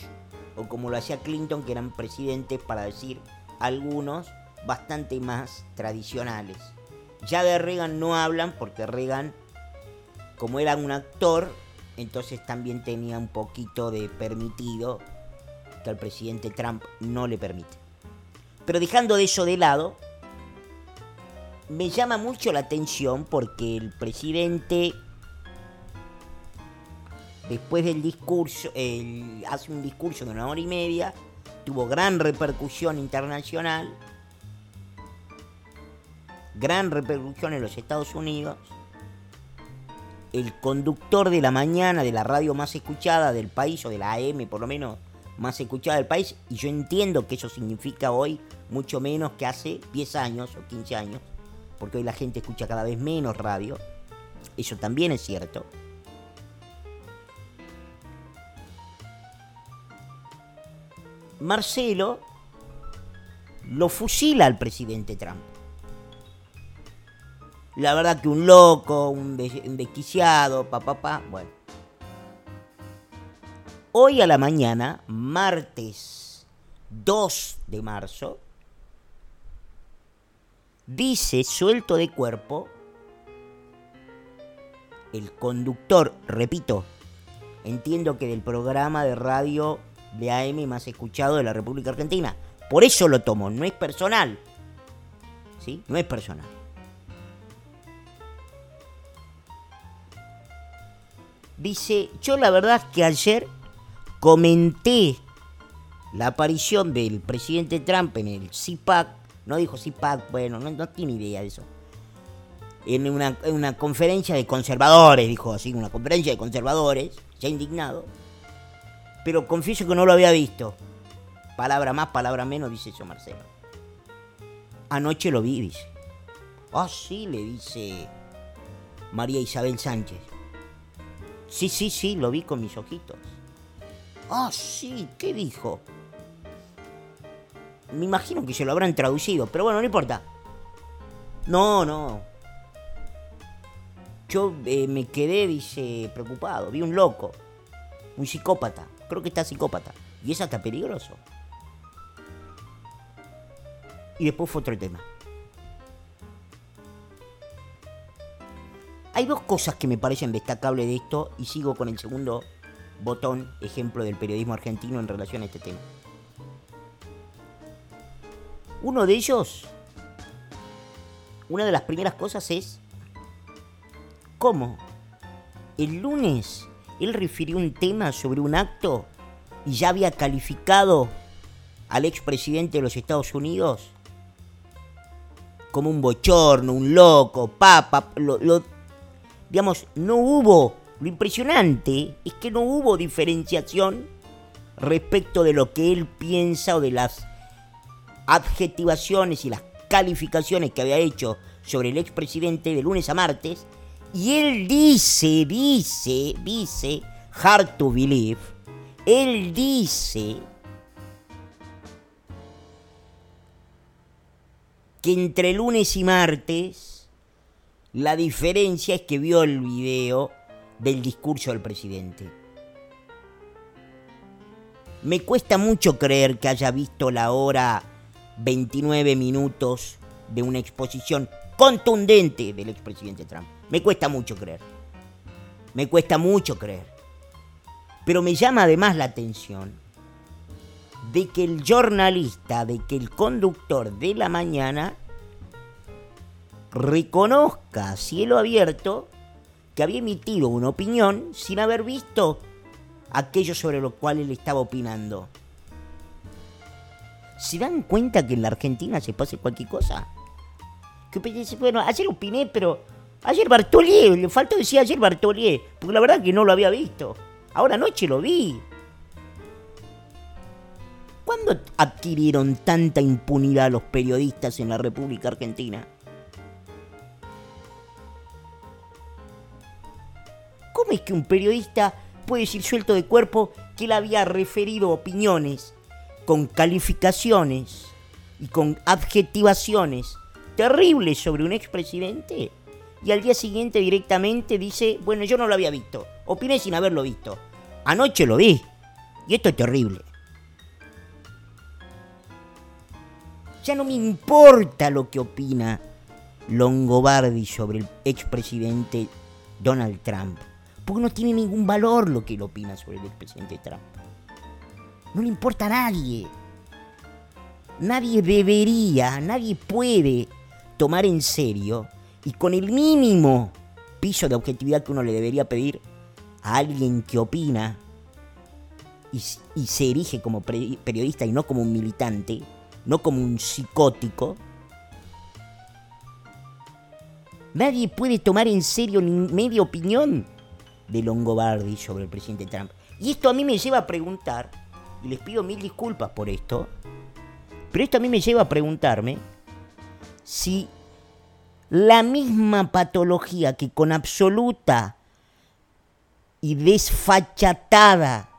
Speaker 1: o como lo hacía Clinton, que eran presidentes, para decir algunos, bastante más tradicionales. Ya de Reagan no hablan porque Reagan, como era un actor, entonces también tenía un poquito de permitido que al presidente Trump no le permite. Pero dejando de eso de lado, me llama mucho la atención porque el presidente, después del discurso, hace un discurso de una hora y media, tuvo gran repercusión internacional, gran repercusión en los Estados Unidos. El conductor de la mañana de la radio más escuchada del país, o de la AM por lo menos más escuchada del país, y yo entiendo que eso significa hoy mucho menos que hace 10 años o 15 años, porque hoy la gente escucha cada vez menos radio. Eso también es cierto. Marcelo lo fusila al presidente Trump. La verdad que un loco, un, desquiciado, papá, pa, bueno. Hoy a la mañana, martes 2 de marzo, dice suelto de cuerpo el conductor, repito, entiendo que del programa de radio de AM más escuchado de la República Argentina. Por eso lo tomo, no es personal. ¿Sí? No es personal. Dice, yo la verdad que ayer comenté la aparición del presidente Trump en el CIPAC no dijo CIPAC, bueno, no, tiene idea de eso. En una, en una, conferencia de conservadores, dijo así, una conferencia de conservadores, ya indignado. Pero confieso que no lo había visto. Palabra más, palabra menos, dice eso Marcelo. Anoche lo vi, dice. Ah, sí, le dice María Isabel Sánchez. Sí, sí, sí, lo vi con mis ojitos. Ah, sí, ¿qué dijo? Me imagino que se lo habrán traducido, pero bueno, no importa. No, no. Yo eh, me quedé, dice, preocupado. Vi un loco. Un psicópata. Creo que está psicópata. Y es hasta peligroso. y después fue otro tema. Hay dos cosas que me parecen destacables de esto y sigo con el segundo botón, ejemplo del periodismo argentino en relación a este tema. Uno de ellos, una de las primeras cosas es cómo el lunes él refirió un tema sobre un acto y ya había calificado al expresidente de los Estados Unidos como un bochorno, un loco, papa, lo, digamos, no hubo, lo impresionante es que no hubo diferenciación respecto de lo que él piensa o de las adjetivaciones y las calificaciones que había hecho sobre el expresidente de lunes a martes, y él dice, dice, dice, hard to believe, él dice que entre lunes y martes la diferencia es que vio el video del discurso del presidente. Me cuesta mucho creer que haya visto la hora 29 minutos de una exposición contundente del expresidente Trump. Me cuesta mucho creer. Me cuesta mucho creer. Pero me llama además la atención de que el jornalista, de que el conductor de la mañana reconozca a cielo abierto que había emitido una opinión sin haber visto aquello sobre lo cual él estaba opinando. ¿Se dan cuenta que en la Argentina se pasa cualquier cosa? Que bueno, ayer opiné, pero ayer Bartolier, le faltó decir ayer Bartolier, porque la verdad que no lo había visto. Ahora anoche lo vi. ¿Cuándo adquirieron tanta impunidad los periodistas en la República Argentina? ¿Cómo es que un periodista puede decir suelto de cuerpo que él había referido opiniones con calificaciones y con adjetivaciones terribles sobre un expresidente? Y al día siguiente directamente dice, bueno, yo no lo había visto, opiné sin haberlo visto. Anoche lo vi. Y esto es terrible. Ya no me importa lo que opina Longobardi sobre el expresidente Donald Trump. Porque no tiene ningún valor lo que él opina sobre el expresidente Trump. No le importa a nadie. Nadie debería, nadie puede tomar en serio y con el mínimo piso de objetividad que uno le debería pedir a alguien que opina y, se erige como periodista y no como un militante, no como un psicótico, nadie puede tomar en serio ni media opinión de Longobardi sobre el presidente Trump. Y esto a mí me lleva a preguntar, y les pido mil disculpas por esto, pero esto a mí me lleva a preguntarme si la misma patología que con absoluta y desfachatada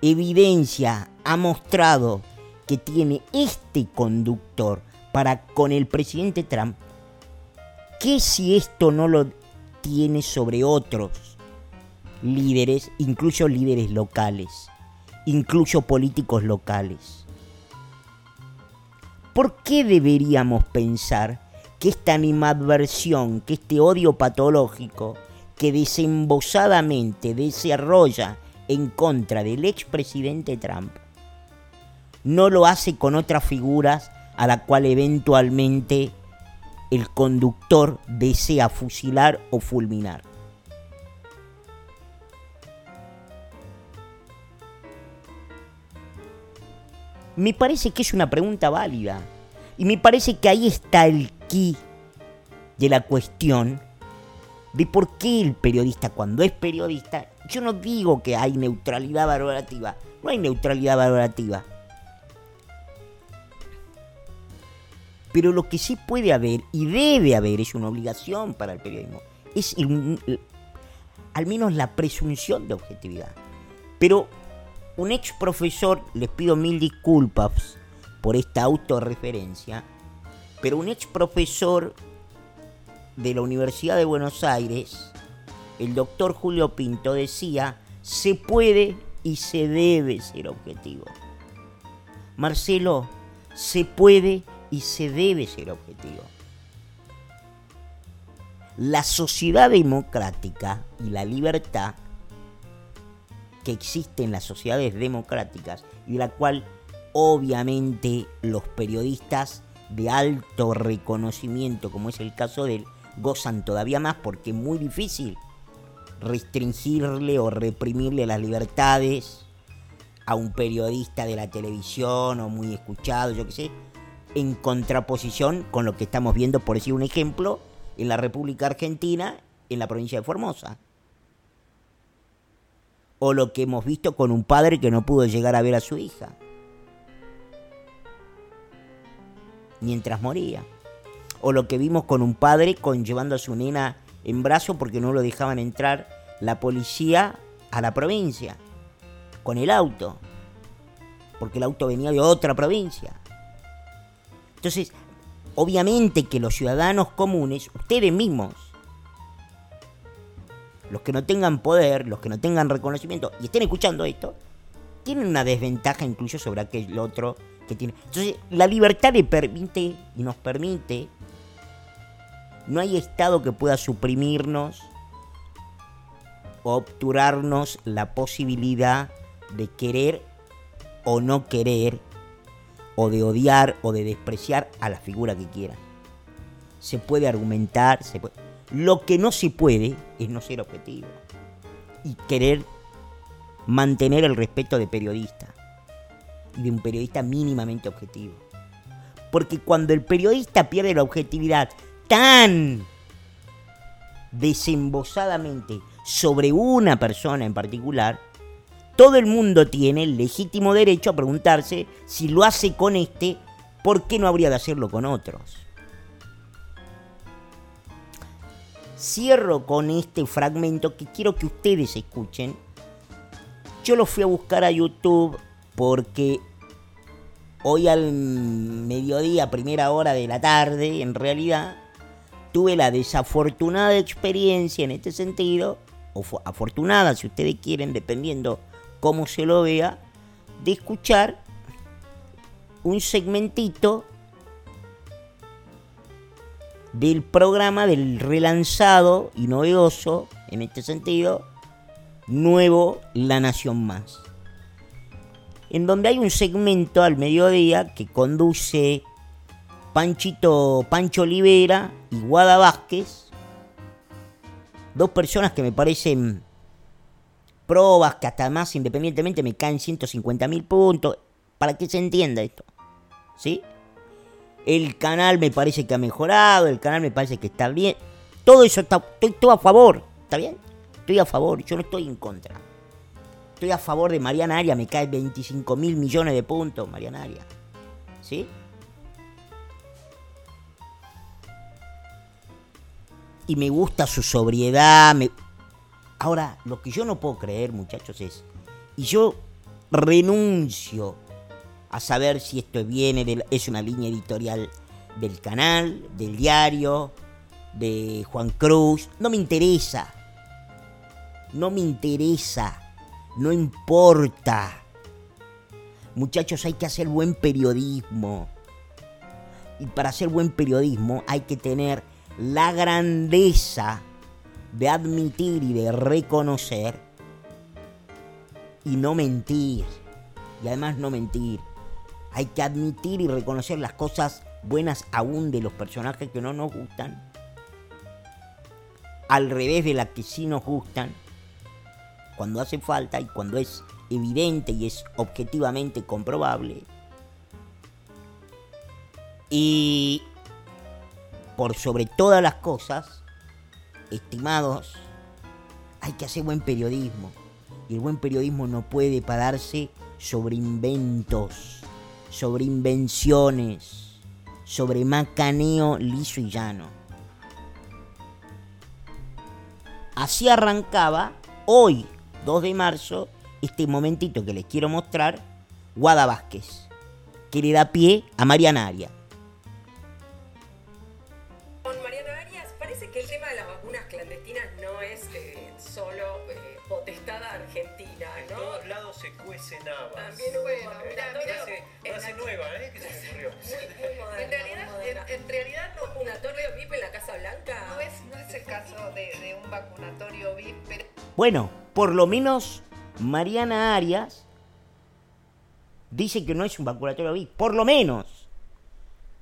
Speaker 1: evidencia ha mostrado que tiene este conductor para con el presidente Trump, ¿qué si esto no lo tiene sobre otros líderes, incluso líderes locales, incluso políticos locales? ¿Por qué deberíamos pensar que esta animadversión, que este odio patológico que desembosadamente desarrolla en contra del expresidente Trump, no lo hace con otras figuras a la cual eventualmente el conductor desea fusilar o fulminar. Me parece que es una pregunta válida. Y me parece que ahí está el quid de la cuestión de por qué el periodista, cuando es periodista, yo no digo que hay neutralidad valorativa, no hay neutralidad valorativa. Pero lo que sí puede haber y debe haber es una obligación para el periodismo. Es al menos la presunción de objetividad. Pero un ex profesor, les pido mil disculpas por esta autorreferencia, pero un ex profesor de la Universidad de Buenos Aires, el doctor Julio Pinto, decía, se puede y se debe ser objetivo. Marcelo, se puede y se debe ser objetivo. La sociedad democrática y la libertad que existe en las sociedades democráticas y la cual obviamente los periodistas de alto reconocimiento, como es el caso de él, gozan todavía más porque es muy difícil restringirle o reprimirle las libertades a un periodista de la televisión o muy escuchado, yo qué sé, en contraposición con lo que estamos viendo, por decir un ejemplo, en la República Argentina, en la provincia de Formosa. O lo que hemos visto con un padre que no pudo llegar a ver a su hija. Mientras moría. O lo que vimos con un padre con llevando a su nena en brazo porque no lo dejaban entrar la policía a la provincia. Con el auto. Porque el auto venía de otra provincia. Entonces, obviamente que los ciudadanos comunes, ustedes mismos, los que no tengan poder, los que no tengan reconocimiento y estén escuchando esto, tienen una desventaja incluso sobre aquel otro que tiene. Entonces, la libertad le permite y nos permite, no hay Estado que pueda suprimirnos o obturarnos la posibilidad de querer o no querer o de odiar o de despreciar a la figura que quiera. Se puede argumentar, se puede... lo que no se puede es no ser objetivo y querer mantener el respeto de periodista y de un periodista mínimamente objetivo. Porque cuando el periodista pierde la objetividad tan desembosadamente sobre una persona en particular, todo el mundo tiene el legítimo derecho a preguntarse si lo hace con este, ¿por qué no habría de hacerlo con otros? Cierro con este fragmento que quiero que ustedes escuchen. Yo lo fui a buscar a YouTube porque hoy al mediodía, primera hora de la tarde, en realidad, tuve la desafortunada experiencia en este sentido, o afortunada si ustedes quieren, dependiendo como se lo vea, de escuchar un segmentito del programa del relanzado y novedoso, en este sentido, nuevo La Nación Más. En donde hay un segmento al mediodía que conduce Panchito Pancho Olivera y Guada Vázquez, dos personas que me parecen probas que hasta más independientemente me caen 150 mil puntos. Para que se entienda esto. ¿Sí? El canal me parece que ha mejorado, el canal me parece que está bien. Todo eso está, estoy todo a favor. ¿Está bien? Estoy a favor, yo no estoy en contra. Estoy a favor de Mariana Aria, me cae 25 mil millones de puntos, Mariana Aria. ¿Sí? Y me gusta su sobriedad, me, Ahora, lo que yo no puedo creer, muchachos, es, y yo renuncio a saber si esto viene es una línea editorial del canal, del diario, de Juan Cruz, no me interesa. No me interesa. No importa. Muchachos, hay que hacer buen periodismo. Y para hacer buen periodismo hay que tener la grandeza de admitir y de reconocer y no mentir. Y además no mentir. Hay que admitir y reconocer las cosas buenas aún de los personajes que no nos gustan. Al revés de las que sí nos gustan. Cuando hace falta y cuando es evidente y es objetivamente comprobable. Y por sobre todas las cosas, estimados, hay que hacer buen periodismo. Y el buen periodismo no puede pararse sobre inventos, sobre invenciones, sobre macaneo liso y llano. Así arrancaba hoy, 2 de marzo, este momentito que les quiero mostrar, Guada Vázquez, que le da pie a Mariana Aria.
Speaker 2: Bueno,
Speaker 1: por lo menos Mariana Arias dice que no es un vacunatorio VIP, por lo menos.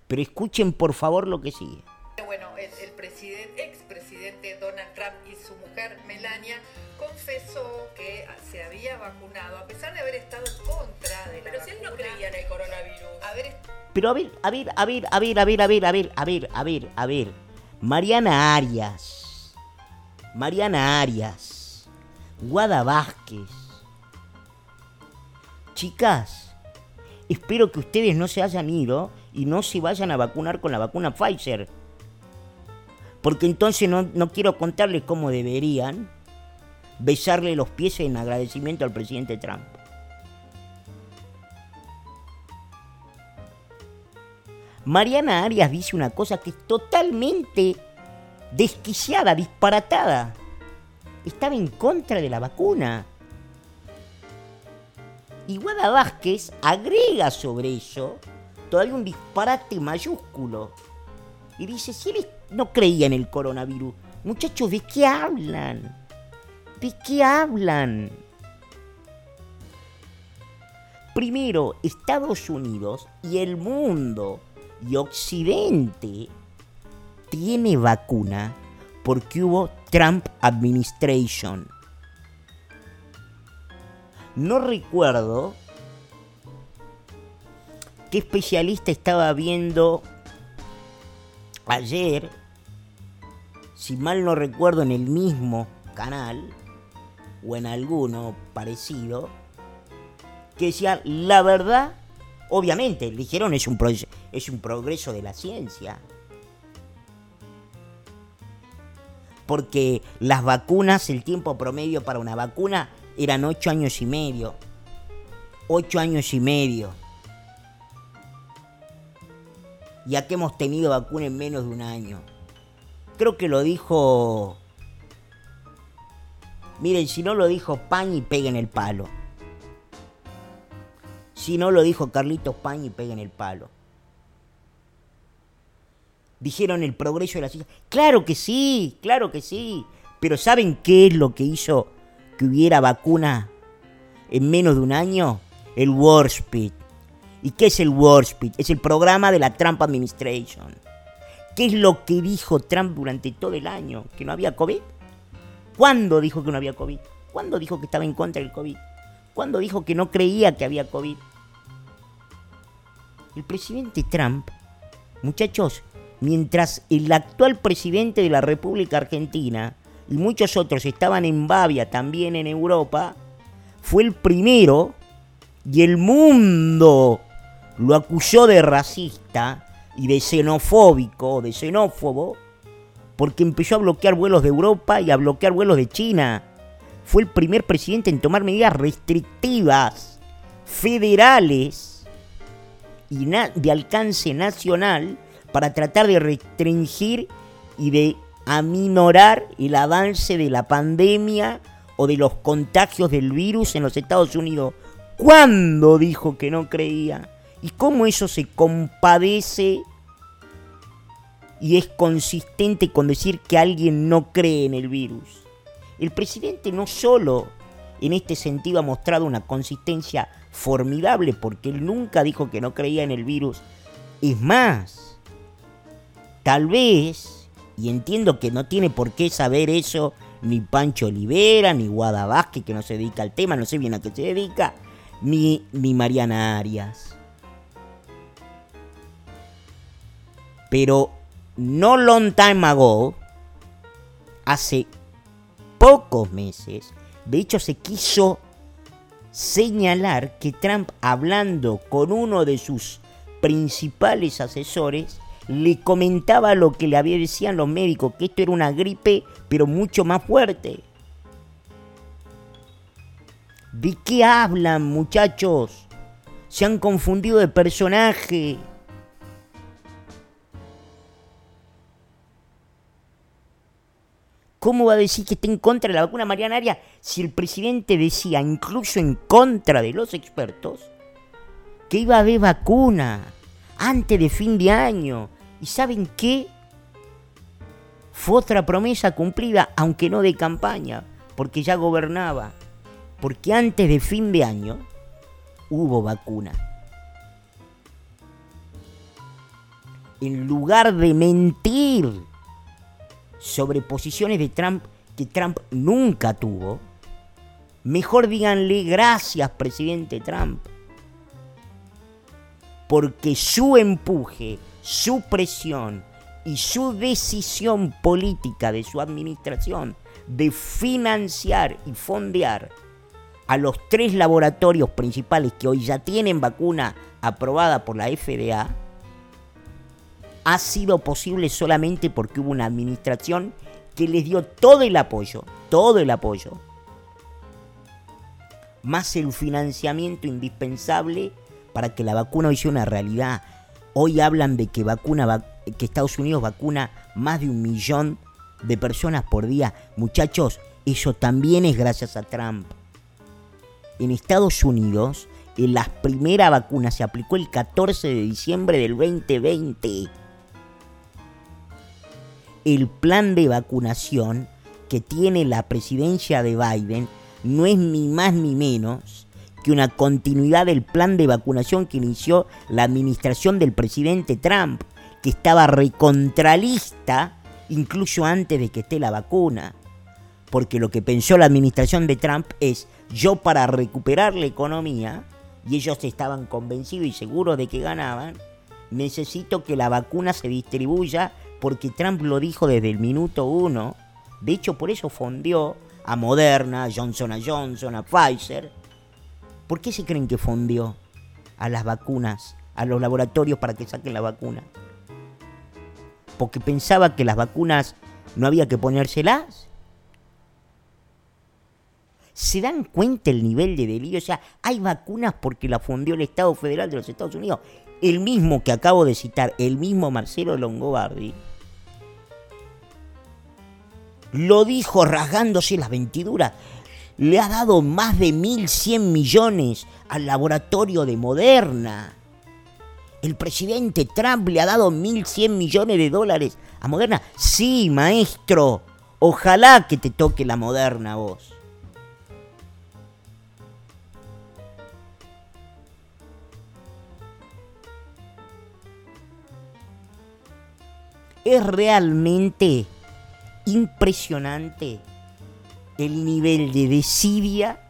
Speaker 1: Pero escuchen por favor lo que sigue.
Speaker 3: Bueno, el, el presidente, expresidente Donald Trump y su mujer Melania confesó que se había vacunado a pesar de haber estado en contra de la
Speaker 4: Pero si él no creía en el coronavirus.
Speaker 1: Pero a ver, a ver, a ver, a ver, a ver, a ver, a ver, a ver, a ver, a ver. Mariana Arias. Mariana Arias. Guada. Chicas, espero que ustedes no se hayan ido y no se vayan a vacunar con la vacuna Pfizer. Porque entonces no, no quiero contarles cómo deberían besarle los pies en agradecimiento al presidente Trump. Mariana Arias dice una cosa que es totalmente desquiciada, disparatada. Estaba en contra de la vacuna. Y Guada Vázquez agrega sobre eso todavía un disparate mayúsculo. Y dice, si él no creía en el coronavirus, muchachos, ¿de qué hablan? ¿De qué hablan? Primero, Estados Unidos y el mundo y Occidente tiene vacuna porque hubo Trump Administration. No recuerdo qué especialista estaba viendo ayer, si mal no recuerdo en el mismo canal o en alguno parecido, que decía, la verdad, obviamente, dijeron es un, es un progreso de la ciencia. Porque las vacunas, el tiempo promedio para una vacuna eran ocho años y medio. Ocho años y medio. Ya que hemos tenido vacuna en menos de un año. Creo que lo dijo... Miren, si no lo dijo Pañ y peguen el palo. Si no lo dijo Carlitos Pañ y peguen el palo. Dijeron el progreso de la ciencia. Claro que sí, claro que sí. Pero ¿saben qué es lo que hizo que hubiera vacuna en menos de un año? El Warp Speed. ¿Y qué es el Warp Speed? Es el programa de la Trump Administration. ¿Qué es lo que dijo Trump durante todo el año? ¿Que no había COVID? ¿Cuándo dijo que no había COVID? ¿Cuándo dijo que estaba en contra del COVID? ¿Cuándo dijo que no creía que había COVID? El presidente Trump, muchachos, mientras el actual presidente de la República Argentina y muchos otros estaban en Bavia, también en Europa, fue el primero y el mundo lo acusó de racista y de xenofóbico, de xenófobo, porque empezó a bloquear vuelos de Europa y a bloquear vuelos de China. Fue el primer presidente en tomar medidas restrictivas, federales y de alcance nacional para tratar de restringir y de aminorar el avance de la pandemia o de los contagios del virus en los Estados Unidos. ¿Cuándo dijo que no creía? ¿Y cómo eso se compadece y es consistente con decir que alguien no cree en el virus? El presidente no solo en este sentido ha mostrado una consistencia formidable porque él nunca dijo que no creía en el virus. Es más, tal vez, y entiendo que no tiene por qué saber eso ni Pancho Olivera, ni Guada que no se dedica al tema, no sé bien a qué se dedica, ni, ni Mariana Arias. Pero no long time ago, hace pocos meses, de hecho se quiso señalar que Trump, hablando con uno de sus principales asesores, le comentaba lo que le había decían los médicos, que esto era una gripe, pero mucho más fuerte. ¿De qué hablan, muchachos? Se han confundido de personaje. ¿Cómo va a decir que está en contra de la vacuna Mariana Arias si el presidente decía, incluso en contra de los expertos, que iba a haber vacuna antes de fin de año? ¿Y saben qué? Fue otra promesa cumplida, aunque no de campaña, porque ya gobernaba, porque antes de fin de año hubo vacuna. En lugar de mentir sobre posiciones de Trump que Trump nunca tuvo, mejor díganle gracias, presidente Trump, porque su empuje, su presión y su decisión política de su administración de financiar y fondear a los tres laboratorios principales que hoy ya tienen vacuna aprobada por la FDA, ha sido posible solamente porque hubo una administración que les dio todo el apoyo, todo el apoyo, más el financiamiento indispensable para que la vacuna hoy sea una realidad. Hoy hablan de que, vacuna, Estados Unidos vacuna más de un millón de personas por día. Muchachos, eso también es gracias a Trump. En Estados Unidos, en las primeras vacunas se aplicó el 14 de diciembre del 2020. El plan de vacunación que tiene la presidencia de Biden no es ni más ni menos que una continuidad del plan de vacunación que inició la administración del presidente Trump, que estaba recontralista incluso antes de que esté la vacuna. Porque lo que pensó la administración de Trump es, yo para recuperar la economía, y ellos estaban convencidos y seguros de que ganaban, necesito que la vacuna se distribuya porque Trump lo dijo desde el minuto uno. De hecho, por eso fondió a Moderna, a Johnson Johnson, a Pfizer. ¿Por qué se creen que fondió a las vacunas, a los laboratorios para que saquen la vacuna? porque pensaba que las vacunas no había que ponérselas. ¿Se dan cuenta el nivel de delirio? O sea, hay vacunas porque la fundió el Estado Federal de los Estados Unidos. El mismo que acabo de citar, el mismo Marcelo Longobardi, lo dijo rasgándose las ventiduras. Le ha dado más de 1.100 millones al laboratorio de Moderna. El presidente Trump le ha dado 1.100 millones de dólares a Moderna. Sí, maestro. Ojalá que te toque la Moderna vos. Es realmente impresionante el nivel de desidia,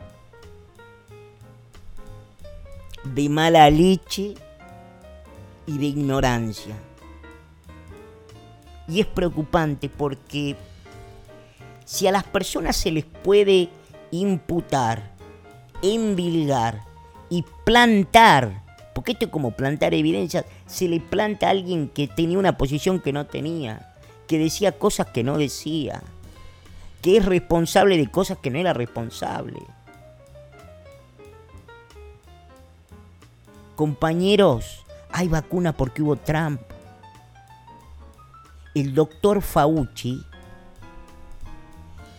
Speaker 1: de mala leche, y de ignorancia. Y es preocupante porque si a las personas se les puede imputar, envilgar y plantar, porque esto es como plantar evidencias, se le planta a alguien que tenía una posición que no tenía, que decía cosas que no decía, que es responsable de cosas que no era responsable. Compañeros, hay vacuna porque hubo Trump. El doctor Fauci,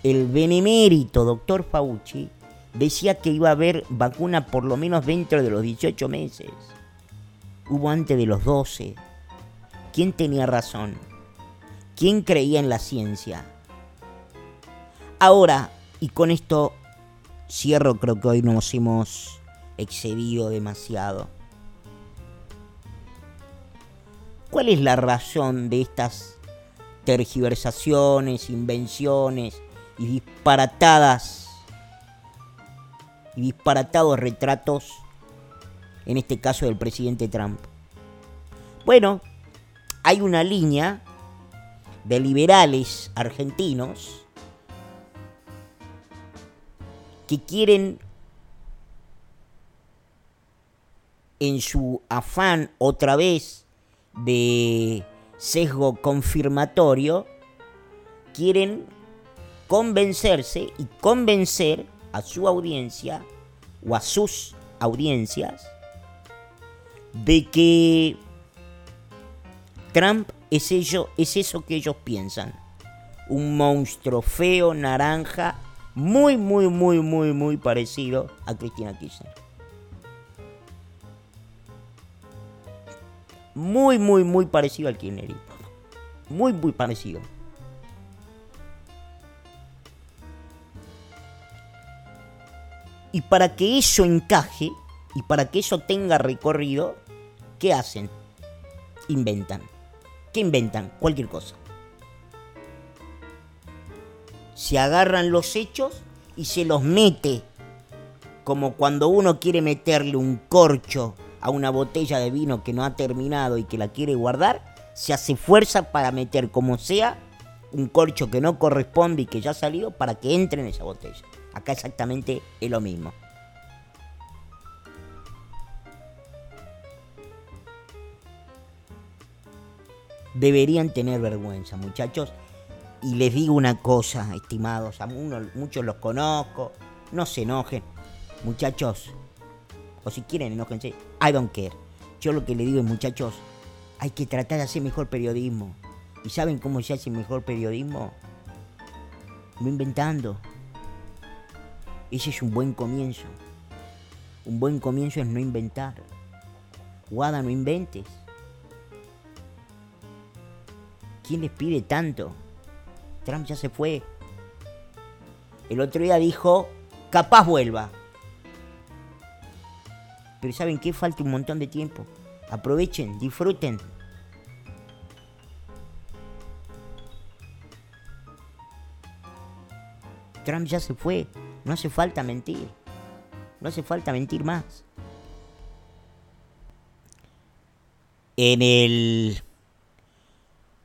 Speaker 1: el benemérito doctor Fauci, decía que iba a haber vacuna por lo menos dentro de los 18 meses. Hubo antes de los 12. ¿Quién tenía razón? ¿Quién creía en la ciencia? Ahora, y con esto cierro, creo que hoy nos hemos excedido demasiado. ¿Cuál es la razón de estas tergiversaciones, invenciones y disparatadas y disparatados retratos, en este caso del presidente Trump? Bueno, hay una línea de liberales argentinos que quieren en su afán otra vez de sesgo confirmatorio, quieren convencerse y convencer a su audiencia o a sus audiencias de que Trump es, ello, es eso que ellos piensan. Un monstruo feo, naranja, muy, muy, muy, muy, muy parecido a Cristina Kirchner. muy, muy, muy parecido al kirchnerismo. Muy, muy parecido. Y para que eso encaje y para que eso tenga recorrido, ¿qué hacen? Inventan. ¿Qué inventan? Cualquier cosa. Se agarran los hechos y se los mete. Como cuando uno quiere meterle un corcho a una botella de vino que no ha terminado y que la quiere guardar, se hace fuerza para meter como sea un corcho que no corresponde y que ya ha salido para que entre en esa botella. Acá exactamente es lo mismo. Deberían tener vergüenza, muchachos. Y les digo una cosa, estimados, a muchos los conozco, no se enojen. Muchachos, o si quieren, enojense. I don't care. Yo lo que le digo es, muchachos, hay que tratar de hacer mejor periodismo. ¿Y saben cómo se hace mejor periodismo? No inventando. Ese es un buen comienzo. Un buen comienzo es no inventar. Guada, no inventes. ¿Quién les pide tanto? Trump ya se fue. El otro día dijo, capaz vuelva. Pero ¿saben qué? Falta un montón de tiempo. Aprovechen, disfruten. Trump ya se fue. No hace falta mentir. No hace falta mentir más. En el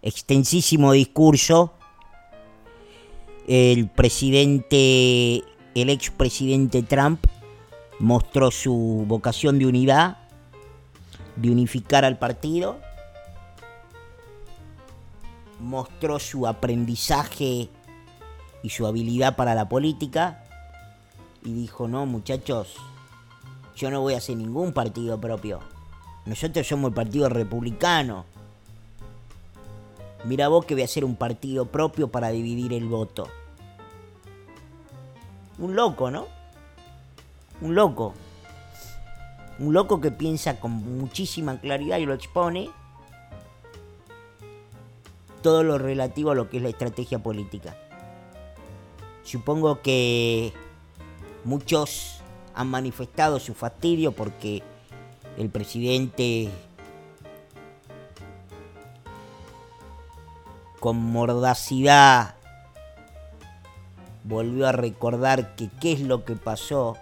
Speaker 1: extensísimo discurso, el presidente, el expresidente Trump, mostró su vocación de unidad, de unificar al partido, mostró su aprendizaje y su habilidad para la política y dijo, no muchachos, yo no voy a hacer ningún partido propio. Nosotros somos el Partido Republicano. Mira vos que voy a hacer un partido propio para dividir el voto. Un loco, ¿no? Un loco. Un loco que piensa con muchísima claridad y lo expone todo lo relativo a lo que es la estrategia política. Supongo que muchos han manifestado su fastidio porque el presidente con mordacidad volvió a recordar que qué es lo que pasó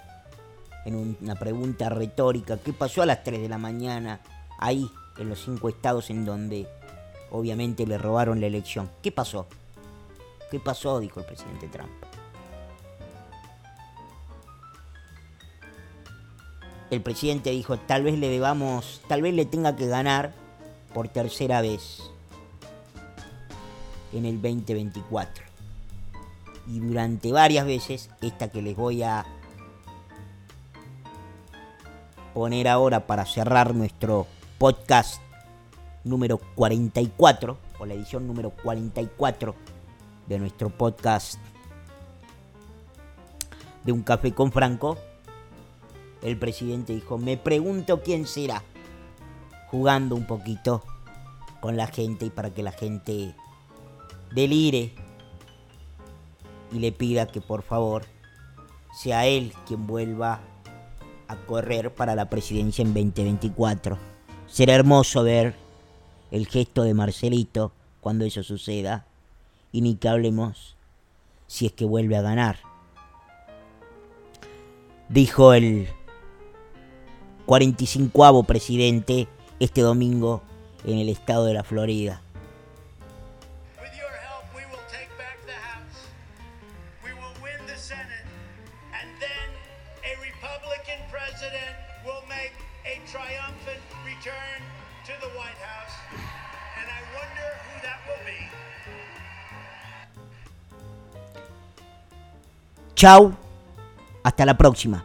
Speaker 1: en una pregunta retórica, qué pasó a las 3 de la mañana ahí en los cinco estados en donde obviamente le robaron la elección. ¿Qué pasó? ¿Qué pasó? dijo el presidente Trump. el presidente dijo, tal vez le debamos, tal vez le tenga que ganar por tercera vez en el 2024. Y durante varias veces, esta que les voy a poner ahora para cerrar nuestro podcast número 44, o la edición número 44 de nuestro podcast de Un Café con Franco, el presidente dijo, me pregunto quién será, jugando un poquito con la gente y para que la gente delire y le pida que por favor sea él quien vuelva a correr para la presidencia en 2024. Será hermoso ver el gesto de Marcelito cuando eso suceda y ni que hablemos si es que vuelve a ganar. Dijo el 45 presidente este domingo en el estado de la Florida. Chau, hasta la próxima.